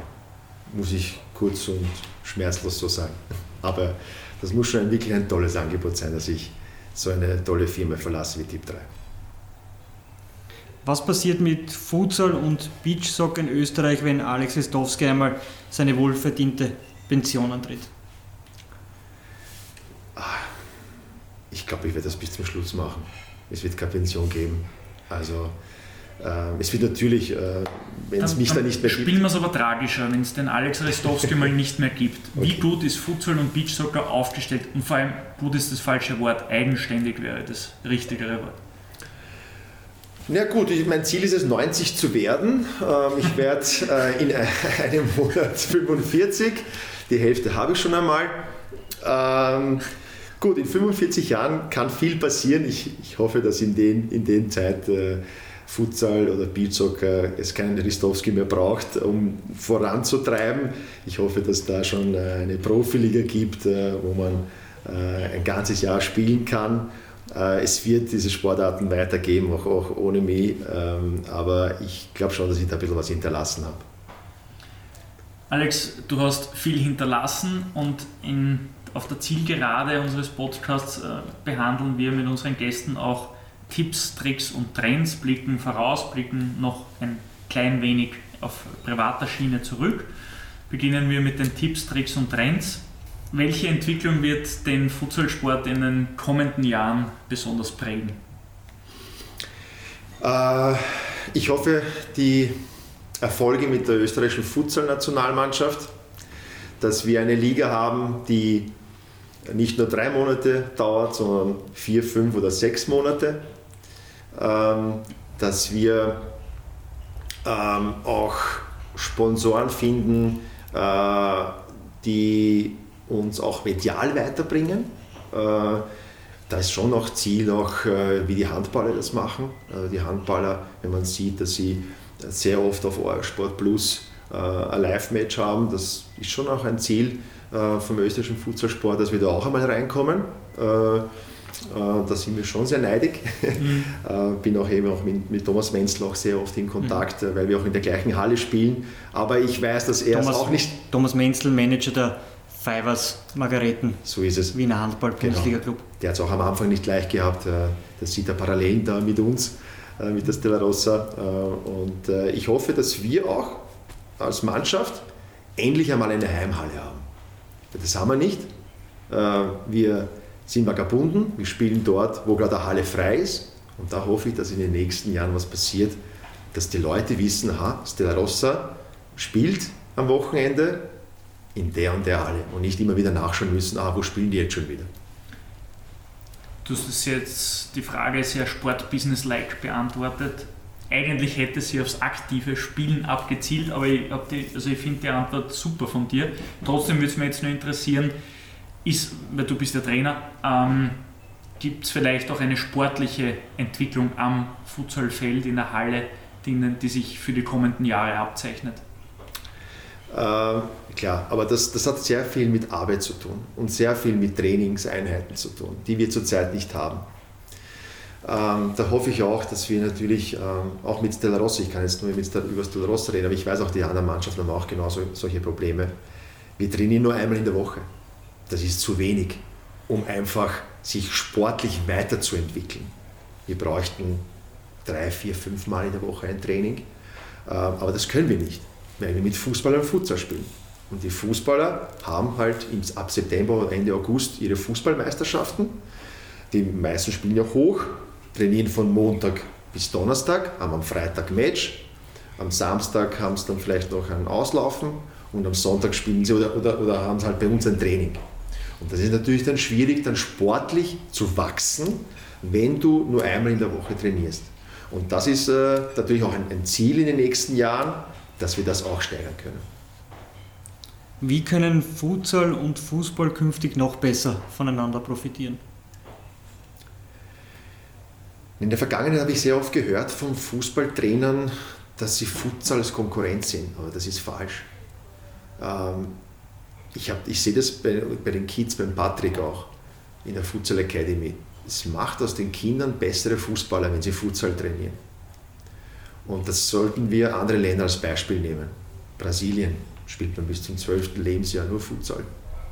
Muss ich kurz und schmerzlos so sagen. Aber das muss schon wirklich ein tolles Angebot sein, dass ich so eine tolle Firma verlasse wie Tipp 3. Was passiert mit Futsal und Beachsoccer in Österreich, wenn Alex Westowski einmal seine wohlverdiente Pension antritt? Ah, ich glaube, ich werde das bis zum Schluss machen. Es wird keine Pension geben. Also es wird natürlich, äh, wenn es mich dann, nicht mehr gibt. Spielen wir es aber tragischer, wenn es den Alex Restowski mal nicht mehr gibt. Wie okay. gut ist Futsal und Beachsoccer aufgestellt? Und vor allem, gut ist das falsche Wort, eigenständig wäre das richtigere Wort. Na gut, ich, mein Ziel ist es, 90 zu werden. Ähm, ich werde äh, in einem Monat 45. Die Hälfte habe ich schon einmal. Ähm, gut, in 45 Jahren kann viel passieren. Ich, ich hoffe, dass in den, in den Zeit äh, Futsal oder Beachsoccer es keinen Ristowski mehr braucht, um voranzutreiben. Ich hoffe, dass da schon äh, eine Profiliga gibt, äh, wo man äh, ein ganzes Jahr spielen kann. Es wird diese Sportarten weitergeben, auch, auch ohne mich, ähm, aber ich glaube schon, dass ich da ein bisschen was hinterlassen habe. Alex, du hast viel hinterlassen und in, auf der Zielgerade unseres Podcasts behandeln wir mit unseren Gästen auch Tipps, Tricks und Trends, blicken voraus, blicken noch ein klein wenig auf privater Schiene zurück. Beginnen wir mit den Tipps, Tricks und Trends. Welche Entwicklung wird den Futsalsport in den kommenden Jahren besonders prägen? Äh, ich hoffe, die Erfolge mit der österreichischen Futsal-Nationalmannschaft, dass wir eine Liga haben, die nicht nur drei Monate dauert, sondern vier, fünf oder sechs Monate. Ähm, dass wir ähm, auch Sponsoren finden, äh, die uns auch medial weiterbringen. Äh, da ist schon noch Ziel, auch äh, wie die Handballer das machen. die Handballer, wenn man sieht, dass sie sehr oft auf Sport Plus ein Live-Match haben, das ist schon auch ein Ziel vom österreichischen Fußballsport, dass wir da auch einmal reinkommen. Äh, da sind wir schon sehr neidig. Mhm. Äh, bin auch eben auch mit, mit Thomas Menzel auch sehr oft in Kontakt, mhm. weil wir auch in der gleichen Halle spielen. Aber ich weiß, dass er Thomas, es auch nicht. Thomas Menzel, Manager der Fivers Margareten. So ist es. Wiener Handball-Bundesliga-Club. Genau. Der hat es auch am Anfang nicht leicht gehabt. Das sieht er Parallelen da mit uns, mit der Stella Rossa. Und ich hoffe, dass wir auch als Mannschaft endlich einmal eine Heimhalle haben. Das haben wir nicht. Wir sind vagabunden, wir spielen dort, wo gerade eine Halle frei ist. Und da hoffe ich, dass in den nächsten Jahren was passiert, dass die Leute wissen, aha, Stella Rossa spielt am Wochenende in der und der Halle und nicht immer wieder nachschauen müssen, ah, wo spielen die jetzt schon wieder. Du hast jetzt die Frage sehr sportbusiness-like beantwortet. Eigentlich hätte sie aufs aktive Spielen abgezielt, aber ich, also ich finde die Antwort super von dir. Trotzdem würde es mich jetzt nur interessieren, ist, weil du bist der Trainer, ähm, gibt es vielleicht auch eine sportliche Entwicklung am Futsalfeld in der Halle, die, die sich für die kommenden Jahre abzeichnet? Äh, klar, aber das, das hat sehr viel mit Arbeit zu tun und sehr viel mit Trainingseinheiten zu tun, die wir zurzeit nicht haben. Ähm, da hoffe ich auch, dass wir natürlich ähm, auch mit Stella Rossa, ich kann jetzt nur mit Stella, über Stella Rossa reden, aber ich weiß auch, die anderen Mannschaften haben auch genau so, solche Probleme. Wir trainieren nur einmal in der Woche das ist zu wenig, um einfach sich sportlich weiterzuentwickeln. Wir bräuchten drei, vier, fünf Mal in der Woche ein Training, ähm, aber das können wir nicht, weil wir mit Fußballern Futsal spielen. Und die Fußballer haben halt ab September oder Ende August ihre Fußballmeisterschaften. Die meisten spielen ja hoch, trainieren von Montag bis Donnerstag, haben am Freitag Match, am Samstag haben sie dann vielleicht noch ein Auslaufen und am Sonntag spielen sie oder, oder, oder haben sie halt bei uns ein Training. Und das ist natürlich dann schwierig, dann sportlich zu wachsen, wenn du nur einmal in der Woche trainierst. Und das ist äh, natürlich auch ein, ein Ziel in den nächsten Jahren, dass wir das auch steigern können. Wie können Futsal und Fußball künftig noch besser voneinander profitieren? In der Vergangenheit habe ich sehr oft gehört von Fußballtrainern, dass sie Futsal als Konkurrenz sehen, aber das ist falsch. Ähm, ich, hab, ich sehe das bei, bei den Kids, beim Patrick auch, in der Futsal Academy. Es macht aus den Kindern bessere Fußballer, wenn sie Futsal trainieren. Und das sollten wir andere Länder als Beispiel nehmen. Brasilien spielt man bis zum 12. Lebensjahr nur Futsal.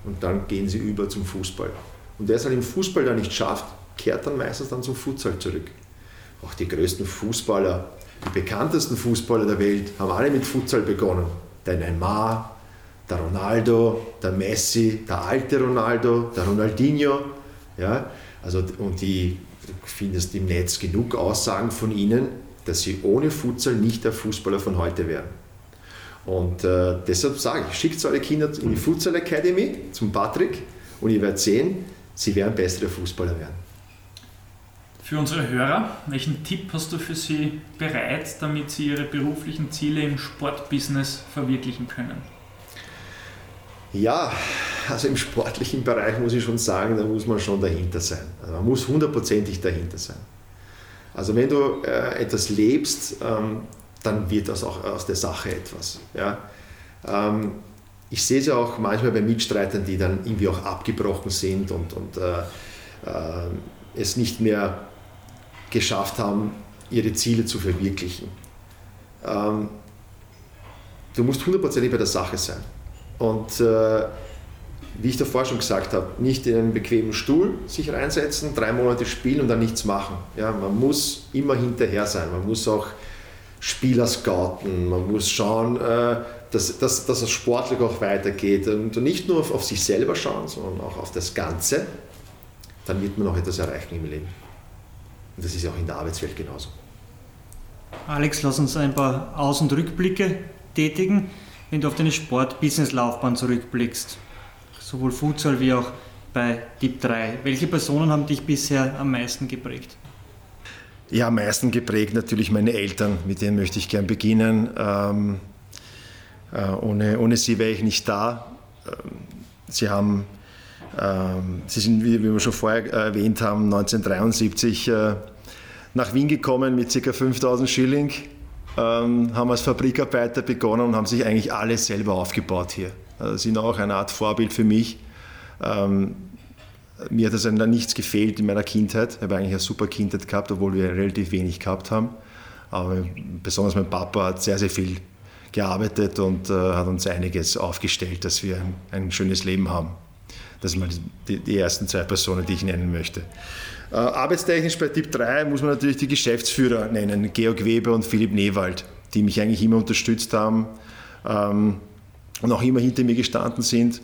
Und dann gehen sie über zum Fußball. Und wer es halt im Fußball dann nicht schafft, kehrt dann meistens dann zum Futsal zurück. Auch die größten Fußballer, die bekanntesten Fußballer der Welt haben alle mit Futsal begonnen. Der Neymar, der Ronaldo, der Messi, der alte Ronaldo, der Ronaldinho. Ja? Also, und die, findest im Netz genug Aussagen von ihnen, dass sie ohne Futsal nicht der Fußballer von heute wären. Und äh, deshalb sage ich, schickt eure Kinder in die Futsal Academy zum Patrick und ihr werdet sehen, sie werden bessere Fußballer werden. Für unsere Hörer, welchen Tipp hast du für sie bereit, damit sie ihre beruflichen Ziele im Sportbusiness verwirklichen können? Ja, also im sportlichen Bereich muss ich schon sagen, da muss man schon dahinter sein. Also man muss hundertprozentig dahinter sein. Also wenn du äh, etwas lebst, ähm, dann wird das auch aus der Sache etwas. Ja? Ähm, ich sehe es ja auch manchmal bei Mitstreitern, die dann irgendwie auch abgebrochen sind und, und äh, äh, es nicht mehr geschafft haben, ihre Ziele zu verwirklichen. Ähm, du musst hundertprozentig bei der Sache sein. Und äh, wie ich davor schon gesagt habe, nicht in einen bequemen Stuhl sich reinsetzen, drei Monate spielen und dann nichts machen. Ja, man muss immer hinterher sein, man muss auch Spieler scouten, man muss schauen, äh, dass, dass, dass es sportlich auch weitergeht und nicht nur auf, auf sich selber schauen, sondern auch auf das Ganze, dann wird man auch etwas erreichen im Leben. Und das ist ja auch in der Arbeitswelt genauso. Alex, lass uns ein paar Aus- und Rückblicke tätigen, wenn du auf deine Sport-Business-Laufbahn zurückblickst. Sowohl Futsal wie auch bei Deep 3. Welche Personen haben dich bisher am meisten geprägt? Ja, am meisten geprägt natürlich meine Eltern, mit denen möchte ich gern beginnen. Ähm, äh, ohne, ohne sie wäre ich nicht da. Ähm, sie haben, ähm, sie sind, wie, wie wir schon vorher erwähnt haben, 1973 äh, nach Wien gekommen mit ca. 5000 Schilling, ähm, haben als Fabrikarbeiter begonnen und haben sich eigentlich alles selber aufgebaut hier. Also sind auch eine Art Vorbild für mich. Ähm, mir hat es also nichts gefehlt in meiner Kindheit. Ich habe eigentlich eine super Kindheit gehabt, obwohl wir relativ wenig gehabt haben. Aber besonders mein Papa hat sehr, sehr viel gearbeitet und äh, hat uns einiges aufgestellt, dass wir ein, ein, schönes Leben haben. Das sind mal die, die, ersten zwei Personen, die ich nennen möchte. Äh, arbeitstechnisch bei Tipp 3 muss man natürlich die Geschäftsführer nennen, Georg Weber und Philipp Newald, die mich eigentlich immer unterstützt haben ähm, und auch immer hinter mir gestanden sind.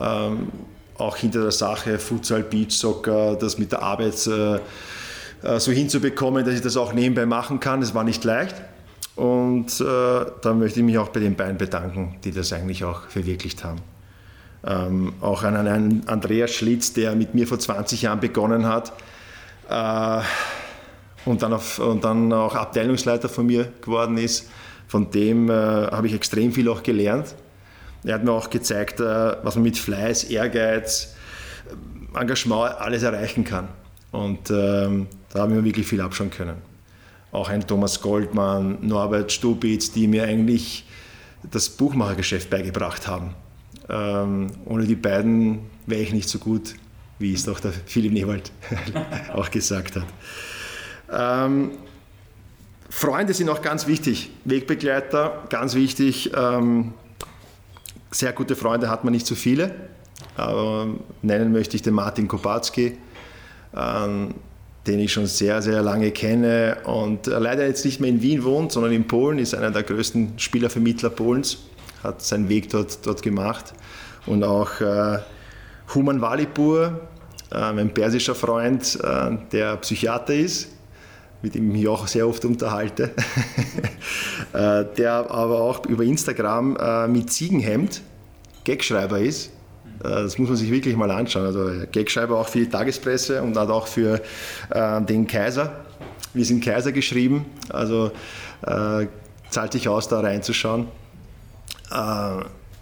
Ähm, auch hinter der Sache Futsal, Beach, Soccer, das mit der Arbeit äh, äh, so hinzubekommen, dass ich das auch nebenbei machen kann. Das war nicht leicht. Und äh, da möchte ich mich auch bei den beiden bedanken, die das eigentlich auch verwirklicht haben. Ähm, auch an einen Andreas Schlitz, der mit mir vor 20 Jahren begonnen hat äh, und, dann auf, und dann auch Abteilungsleiter von mir geworden ist. Von dem äh, habe ich extrem viel auch gelernt. Er hat mir auch gezeigt, äh, was man mit Fleiß, Ehrgeiz, Engagement alles erreichen kann. Und ähm, da haben wir wirklich viel abschauen können. Auch ein Thomas Goldmann, Norbert Stubitz, die mir eigentlich das Buchmachergeschäft beigebracht haben. Ähm, ohne die beiden wäre ich nicht so gut, wie es doch der Philipp Newald auch gesagt hat. Ähm, Freunde sind auch ganz wichtig, Wegbegleiter, ganz wichtig. Ähm, sehr gute Freunde hat man nicht so viele, aber nennen möchte ich den Martin Kopatzki, ähm, den ich schon sehr, sehr lange kenne und leider jetzt nicht mehr in Wien wohnt, sondern in Polen, ist einer der größten Spielervermittler Polens, hat seinen Weg dort, dort gemacht. Und auch äh, Human Walipur, äh, mein persischer Freund, äh, der Psychiater ist, mit dem ich mich auch sehr oft unterhalte, äh, der aber auch über Instagram äh, mit Ziegenhemd Gagschreiber ist. Äh, das muss man sich wirklich mal anschauen. Also Gagschreiber auch für die Tagespresse und auch für den Kaiser. Wir sind Kaiser geschrieben, also zahlt sich aus, da reinzuschauen.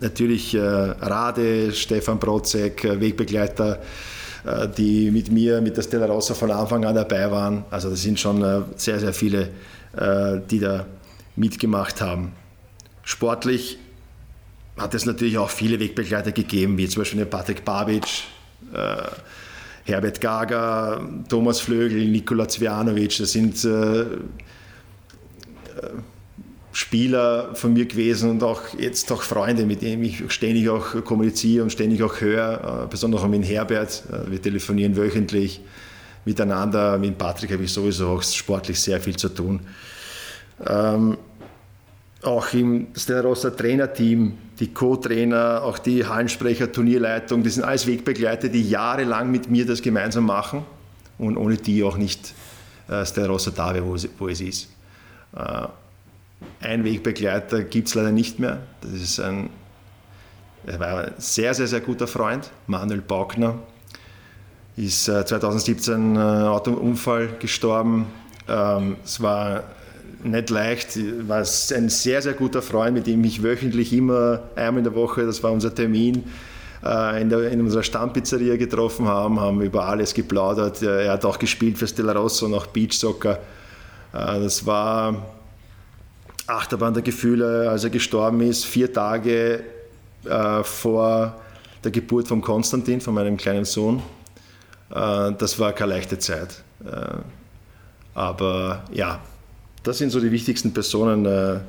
natürlich Rade, Stefan Protzek, Wegbegleiter äh, die mit mir, mit der Stella Rossa von Anfang an dabei waren. Also das sind schon äh, sehr, sehr viele, äh, die da mitgemacht haben. Sportlich hat es natürlich auch viele Wegbegleiter gegeben, wie zum Beispiel Patrick Babic, Herbert Gaga, Thomas Flögel, Nikola Zvjanovic. Das sind Spieler von mir gewesen und auch jetzt auch Freunde, mit denen ich ständig auch kommuniziere und ständig auch höre, äh, besonders auch mit Herbert. Äh, wir telefonieren wöchentlich miteinander. Mit Patrick habe ich sowieso auch sportlich sehr viel zu tun. Ähm, auch im Stella Trainerteam, die Co-Trainer, auch die Hallensprecher, Turnierleitung, das sind alles Wegbegleiter, die jahrelang mit mir das gemeinsam machen und ohne die auch nicht äh, Stella da wäre, wo, wo, es ist. Äh, ein Wegbegleiter gibt es leider nicht mehr. Das ist ein, er war ein sehr, sehr, sehr guter Freund, Manuel Baugner. Ist äh, 2017 äh, Autounfall gestorben. Ähm, es war nicht leicht, war ein sehr, sehr guter Freund, mit dem ich wöchentlich immer einmal in der Woche, das war unser Termin, äh, in, der, in unserer Stammpizzeria getroffen haben, haben über alles geplaudert. Er hat auch gespielt für Stella Rosso, noch Beachsoccer. Äh, das war Achterbahn der Gefühle, als er gestorben ist, vier Tage äh, vor der Geburt von Konstantin, von meinem kleinen Sohn. Äh, das war keine leichte Zeit. Äh, aber ja, das sind so die wichtigsten Personen. Äh,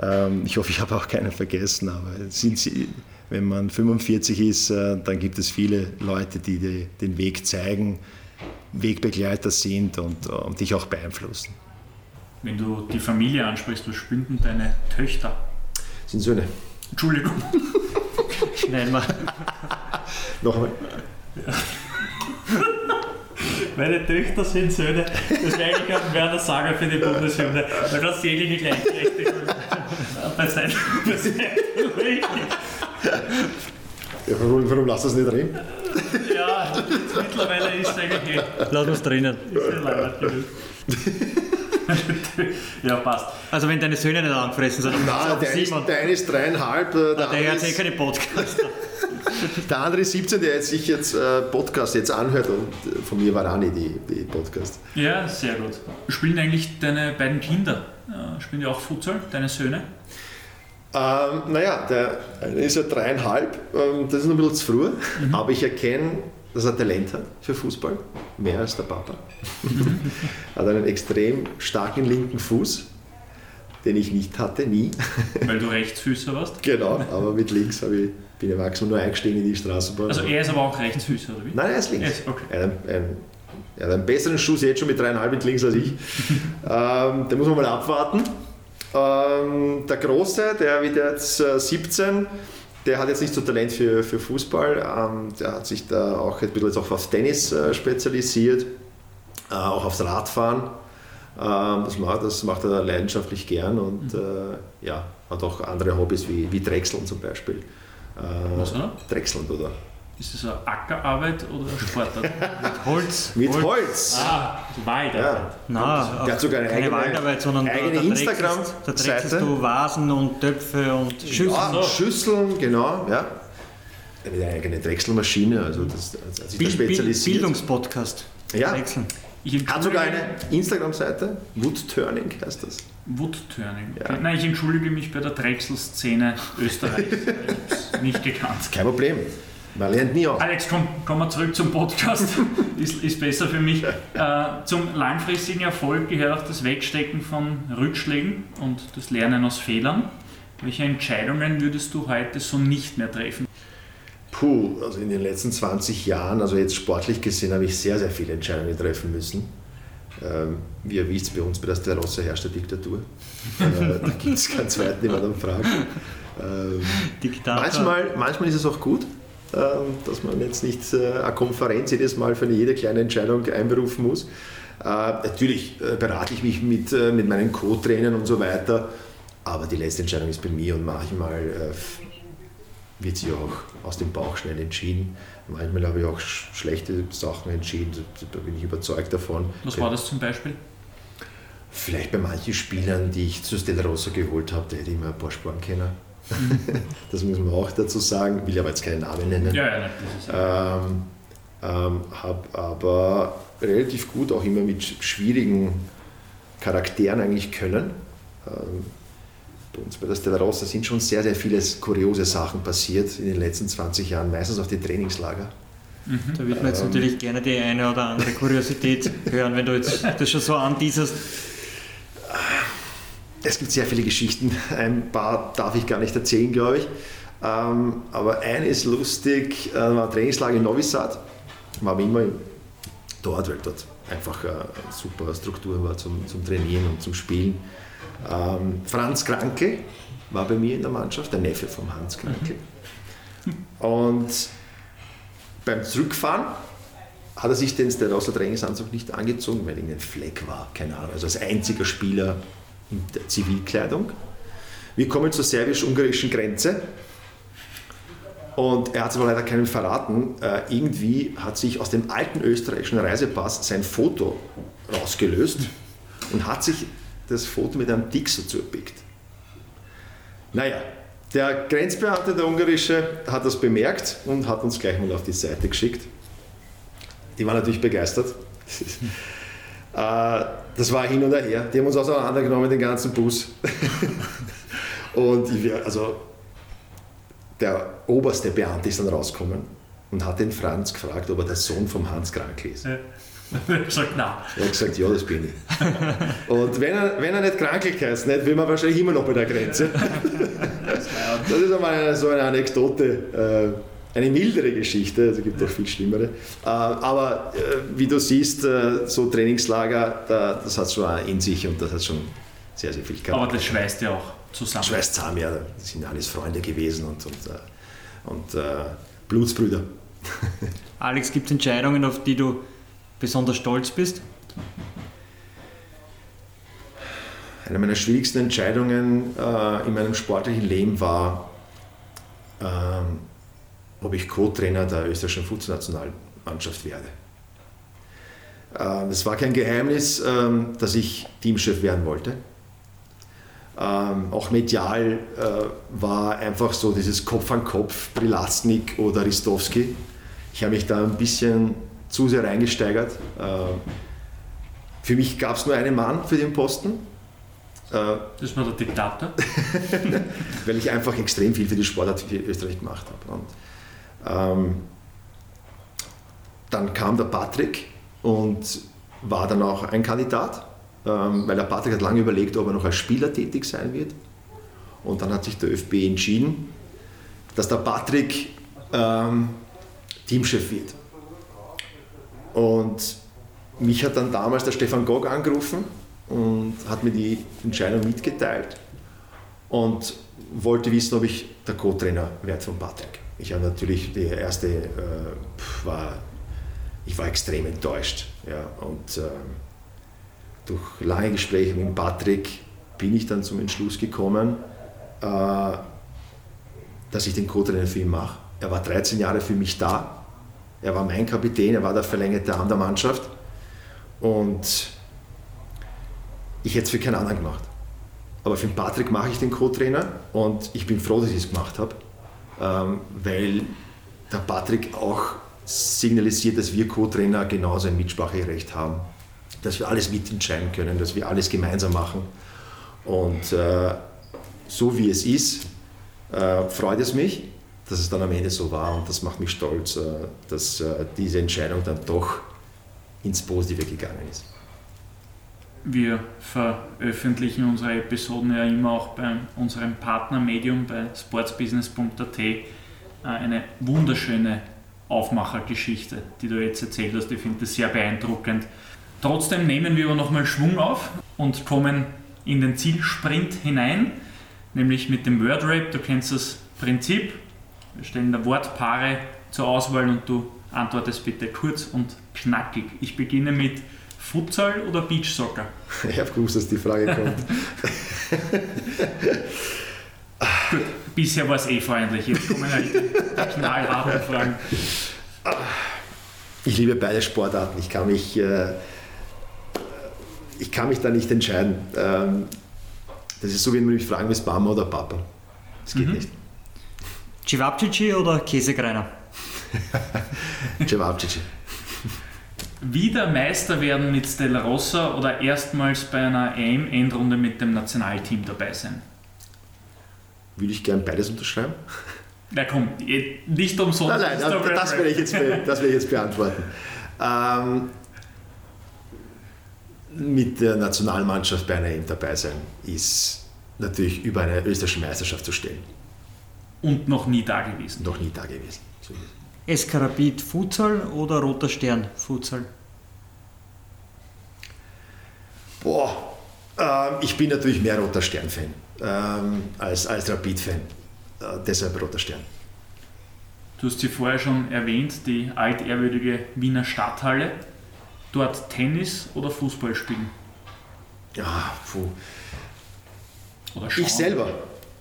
ähm, ich hoffe, ich habe auch keinen vergessen, aber sie, wenn man 45 ist, äh, dann gibt es viele Leute, die, die den Weg zeigen, Wegbegleiter sind und, und dich auch beeinflussen. Wenn du die Familie ansprichst, was spielen denn deine Töchter? Sind Söhne. Entschuldigung. Schnell mal. Nochmal. Ja. Meine Töchter sind Söhne. Das wäre eigentlich ein Werner Sager für die Bundeshymne. Weil das jegliche Gleichberechtigung bei seinem ja, warum, warum lasst das nicht drin? Ja, mittlerweile ist es eigentlich eh. Lass uns drinnen. Ist ja leider genug. ja, passt. Also wenn deine Söhne nicht angefressen sind, dann Nein, der, ist, der eine ist dreieinhalb. Der, der hört eh keine Podcasts. der andere ist 17, der jetzt sich jetzt äh, Podcast jetzt anhört und äh, von mir war Rani die, die Podcast. Ja, sehr gut. Spielen eigentlich deine beiden Kinder, äh, spielen die auch Futsal, deine Söhne? Ähm, naja, der eine ist ja dreieinhalb, ähm, das ist noch ein bisschen zu früh, mhm. aber ich erkenne, dass er Talent hat für Fußball, mehr als der Papa. Hat einen extrem starken linken Fuß, den ich nicht hatte, nie. Weil du Rechtsfüßer warst? Genau, aber mit links ich, bin ich maximal nur eingestiegen in die Straßenbahn. Also er ist aber auch Rechtsfüßer, oder wie? Nein, er ist links. Yes, okay. er, ein, er hat einen besseren Schuss jetzt schon mit dreieinhalb mit links als ich. ähm, den muss man mal abwarten. Ähm, der Große, der wird jetzt äh, 17, der hat jetzt nicht so Talent für, für Fußball. Ähm, der hat sich da auch ein bisschen auf Tennis äh, spezialisiert, äh, auch aufs Radfahren. Ähm, das, macht, das macht er leidenschaftlich gern und mhm. äh, ja, hat auch andere Hobbys wie, wie Drechseln zum Beispiel. Äh, Was, oder? Drechseln, oder? Ist das eine Ackerarbeit oder eine Sportart? Mit Holz. Mit Holz. Holz. Ah, Waldarbeit. Ja. Nein, der hat sogar eine keine eigene, Waldarbeit, sondern eigene da, Instagram-Seite. Da trägst du Vasen und Töpfe und Schüsseln. Ja, Schüsseln, genau. Ja. Eine eigene Drechselmaschine, also das, das hat sich Bild, spezialisiert. Bildungspodcast. Ja. Drechseln. Hat sogar eine Instagram-Seite, Woodturning heißt das. Woodturning. Ja. Nein, ich entschuldige mich bei der Drechselszene Österreichs. nicht gekannt. Kein Problem. Man lernt nie auch. Alex, komm, kommen wir zurück zum Podcast. ist, ist besser für mich. Äh, zum langfristigen Erfolg gehört auch das Wegstecken von Rückschlägen und das Lernen aus Fehlern. Welche Entscheidungen würdest du heute so nicht mehr treffen? Puh, also in den letzten 20 Jahren, also jetzt sportlich gesehen, habe ich sehr, sehr viele Entscheidungen treffen müssen. Ähm, wie ihr wisst, bei uns bei der Sterosse herrscht der Diktatur. äh, da gibt es keinen zweiten, den man dann fragt. Ähm, manchmal, manchmal ist es auch gut, dass man jetzt nicht äh, eine Konferenz jedes Mal für jede kleine Entscheidung einberufen muss. Äh, natürlich äh, berate ich mich mit, mit meinen Co-Trainern und so weiter, aber die letzte Entscheidung ist bei mir und manchmal wird sie auch aus dem Bauch schnell entschieden. Manchmal habe ich auch schlechte Sachen entschieden, da bin ich überzeugt davon. Was war das zum Beispiel? Vielleicht bei manchen Spielern, die ich zu Stella Rossa geholt habe, da hätte ich mir ein paar Sporen kennen das muss man auch dazu sagen, will aber jetzt keinen Namen nennen. Ja, ja, ähm, ähm, habe aber relativ gut auch immer mit schwierigen Charakteren eigentlich können. Ähm, bei uns bei der Stella Rossa sind schon sehr, sehr viele kuriose Sachen passiert in den letzten 20 Jahren, meistens auf die Trainingslager. Mhm. Da würde man jetzt ähm, natürlich gerne die eine oder andere Kuriosität hören, wenn du jetzt das schon so anteaserst. Es gibt sehr viele Geschichten. Ein paar darf ich gar nicht erzählen, glaube ich. Ähm, aber eine ist lustig, äh, war Trainingslager in Novi Sad. War wie immer dort, weil dort einfach eine super Struktur war zum, zum Trainieren und zum Spielen. Ähm, Franz Kranke war bei mir in der Mannschaft, der Neffe von Hans Kranke. Und beim Zurückfahren hat er sich den Sterosa Trainingsanzug nicht angezogen, weil irgendein Fleck war, keine Ahnung. Also als einziger Spieler in Zivilkleidung. Wir kommen zur serbisch-ungarischen Grenze und er hat es aber leider keinen verraten. Äh, irgendwie hat sich aus dem alten österreichischen Reisepass sein Foto rausgelöst und hat sich das Foto mit einem Dixo zugepickt. Naja, der Grenzbeamte, der ungarische, hat das bemerkt und hat uns gleich mal auf die Seite geschickt. Die waren natürlich begeistert. Äh, das war hin und her. Die haben uns auseinandergenommen, den ganzen Bus. und ich, also, der oberste Beamte ist dann rausgekommen und hat den Franz gefragt, ob er der Sohn vom Hans Krank ist. Ja. Er hat gesagt, nein. Er hat gesagt, ja, das bin ich. Und wenn er, wenn er nicht Kranklich heißt, nicht, will man wahrscheinlich immer noch bei der Grenze. Das ist einmal eine, so eine Anekdote. Eine mildere Geschichte, also gibt auch viel schlimmere. Äh, aber äh, wie du siehst, äh, so Trainingslager, das hat schon in sich und das hat schon sehr, sehr viel gehabt. Aber das schweißt ja auch zusammen. Schweißt zusammen, ja. Das sind alles Freunde gewesen und, und, und äh, Blutsbrüder. Alex, gibt es Entscheidungen, auf die du besonders stolz bist? Eine meiner schwierigsten Entscheidungen äh, in meinem sportlichen Leben war, ähm, ob ich Co-Trainer der österreichischen Fußnationalmannschaft werde. Ähm, es war kein Geheimnis, ähm, dass ich Teamchef werden wollte. Ähm, auch medial äh, war einfach so dieses Kopf an Kopf, Prilastnik oder Ristowski. Ich habe mich da ein bisschen zu sehr reingesteigert. Für mich gab es nur einen Mann für den Posten. Äh, das war der Diktator? weil ich einfach extrem viel für die Sportart für Österreich gemacht habe. Und ähm, dann kam der Patrick und war dann auch ein Kandidat, ähm, weil der Patrick hat lange überlegt, ob er noch als Spieler tätig sein wird. Und dann hat sich der ÖFB entschieden, dass der Patrick ähm, Teamchef wird. Und mich hat dann damals der Stefan Gog angerufen und hat mir die Entscheidung mitgeteilt und wollte wissen, ob ich der Co-Trainer werde von Patrick. Ich habe natürlich die erste äh, war ich war extrem enttäuscht ja, und äh, durch lange Gespräche mit Patrick bin ich dann zum Entschluss gekommen, äh, dass ich den Co-Trainer für ihn mache. Er war 13 Jahre für mich da. Er war mein Kapitän, er war der verlängerte Arm der Mannschaft und ich hätte es für keinen anderen gemacht. Aber für den Patrick mache ich den Co-Trainer und ich bin froh, dass ich es gemacht habe weil der Patrick auch signalisiert, dass wir Co-Trainer genauso ein Mitspracherecht haben, dass wir alles mitentscheiden können, dass wir alles gemeinsam machen. Und äh, so wie es ist, äh, freut es mich, dass es dann am Ende so war und das macht mich stolz, äh, dass äh, diese Entscheidung dann doch ins Positive gegangen ist. Wir veröffentlichen unsere Episoden ja immer auch bei unserem Partnermedium bei sportsbusiness.at äh, eine wunderschöne Aufmachergeschichte, die du jetzt erzählt hast. Ich finde das sehr beeindruckend. Trotzdem nehmen wir aber nochmal Schwung auf und kommen in den Zielsprint hinein, nämlich mit dem Wordrap. Du kennst das Prinzip. Wir stellen da Wortpaare zur Auswahl und du antwortest bitte kurz und knackig. Ich beginne mit Futsal oder Beachsoccer? Ich habe gewusst, dass die Frage kommt. Gut, bisher war es eh freundlich. Jetzt kommen halt die knallharten Fragen. Ich liebe beide Sportarten. Ich kann mich, äh, ich kann mich da nicht entscheiden. Ähm, das ist so, wenn man mich fragen willst, Mama oder Papa. Das geht mhm. nicht. Cevapcici oder Käsekreiner? Cevapcici. Wieder Meister werden mit Stella Rossa oder erstmals bei einer EM-Endrunde mit dem Nationalteam dabei sein? Würde ich gern beides unterschreiben. Na komm, nicht umsonst. Nein, nein, das, das werde ich jetzt, das werde ich jetzt beantworten. Ähm, mit der Nationalmannschaft bei einer EM dabei sein, ist natürlich über eine österreichische Meisterschaft zu stellen. Und noch nie da gewesen. Noch nie da gewesen. So SK Rapid Futsal oder Roter Stern Futsal? Boah, ähm, ich bin natürlich mehr Roter Stern-Fan ähm, als, als Rapid-Fan. Äh, deshalb Roter Stern. Du hast sie vorher schon erwähnt, die altehrwürdige Wiener Stadthalle. Dort Tennis oder Fußball spielen? Ja, puh. Oder schauen? Ich selber.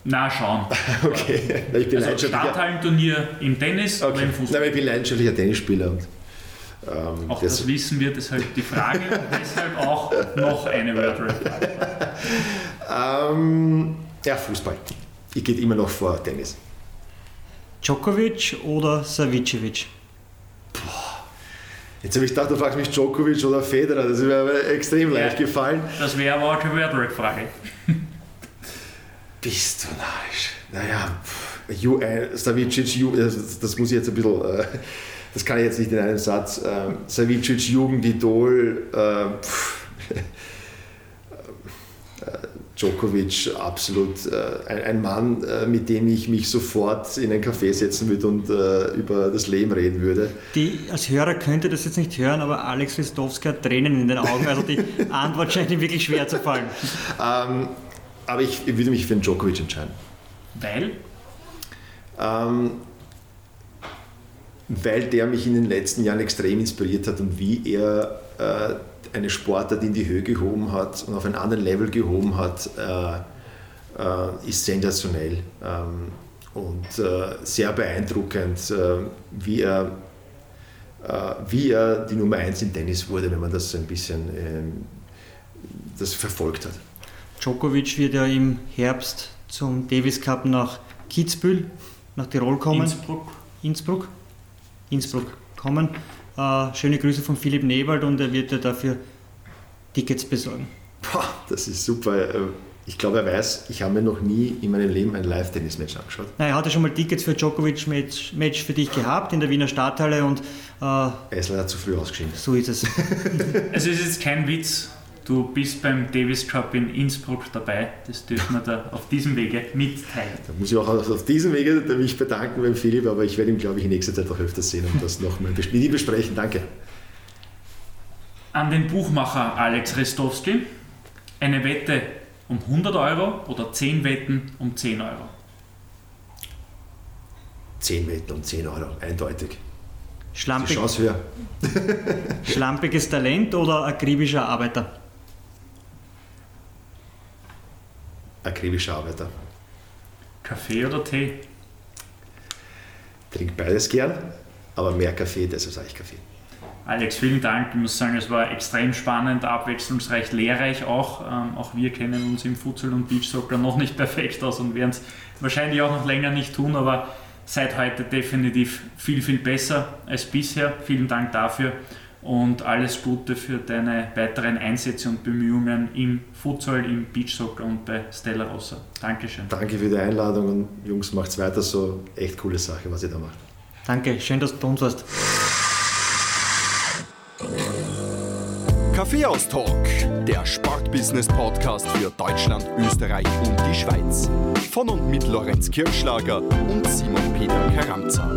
Na, schauen. Okay. Na, ich bin Also leidenschaftlicher, Stadthallenturnier im Tennis oder okay. im Nein, Fußball? aber ich bin leidenschaftlicher Tennisspieler. Und, ähm, Auch das- das wissen wir, deshalb die Frage und deshalb auch noch eine Wordrap-Frage. ähm, ja, Fußball. Ich gehe immer noch vor Tennis. Djokovic oder Savicevic? Jetzt habe ich gedacht, du fragst mich Djokovic oder Federer. Das aber extrem leicht Ja. gefallen. Das wäre aber auch eine Wordrap-Frage. Bist du narrisch? Naja, äh, Savicic, Ju, das, das muss ich jetzt ein bisschen, äh, das kann ich jetzt nicht in einem Satz. Ähm, Savicic, Jugendidol, äh, pff, äh, Djokovic, absolut äh, ein, ein Mann, äh, mit dem ich mich sofort in ein Café setzen würde und äh, über das Leben reden würde. Die, als Hörer könnte das jetzt nicht hören, aber Alex Listowski hat Tränen in den Augen, also die Antwort scheint ihm wirklich schwer zu fallen. Ähm, aber ich, ich würde mich für den Djokovic entscheiden. Weil Ähm, weil der mich in den letzten Jahren extrem inspiriert hat und wie er äh, eine Sportart in die Höhe gehoben hat und auf ein anderes Level gehoben hat, äh, äh, ist sensationell ähm, und äh, sehr beeindruckend, äh, wie, er, äh, wie er die Nummer 1 im Tennis wurde, wenn man das ein bisschen ähm, das verfolgt hat. Djokovic wird ja im Herbst zum Davis Cup nach Kitzbühel, nach Tirol kommen. Innsbruck. Innsbruck, Innsbruck kommen. Äh, schöne Grüße von Philipp Newald und er wird ja dafür Tickets besorgen. Boah, das ist super. Äh, Ich glaube, er weiß, ich habe mir noch nie in meinem Leben ein Live-Tennis-Match angeschaut. Na, er hatte schon mal Tickets für Djokovic-Match Match für dich gehabt in der Wiener Stadthalle und äh, Er ist leider zu früh ausgeschieden. so ist es. Es ist jetzt kein Witz. Du bist beim Davis Cup in Innsbruck dabei. Das dürfen wir da auf diesem Wege mitteilen. Da muss ich auch auf diesem Wege mich bedanken beim Philipp, aber ich werde ihn, glaube ich, in nächster Zeit auch öfters sehen und das noch mal bes- mit ihm besprechen. Danke. An den Buchmacher Alex Restowski. Eine Wette um 100 Euro oder 10 Wetten um 10 Euro. 10 Meter und 10 Euro, eindeutig. Die Schlampig, Chance höher. schlampiges Talent oder akribischer Arbeiter? Akribischer Arbeiter. Kaffee oder Tee? Trink beides gern, aber mehr Kaffee, deshalb sage ich Kaffee. Alex, vielen Dank. Ich muss sagen, es war extrem spannend, abwechslungsreich, lehrreich auch. Ähm, auch wir kennen uns im Futsal und Beachsoccer noch nicht perfekt aus und werden es wahrscheinlich auch noch länger nicht tun, aber seit heute definitiv viel, viel besser als bisher. Vielen Dank dafür und alles Gute für deine weiteren Einsätze und Bemühungen im Futsal, im Beachsoccer und bei Stella Rossa. Dankeschön. Danke für die Einladung und Jungs, macht's weiter so. Echt coole Sache, was ihr da macht. Danke, schön, dass du bei uns warst. Kaffeehaus-Talk, der Sportbusiness-Podcast für Deutschland, Österreich und die Schweiz. Von und mit Lorenz Kirschlager und Simon Peter Karamza.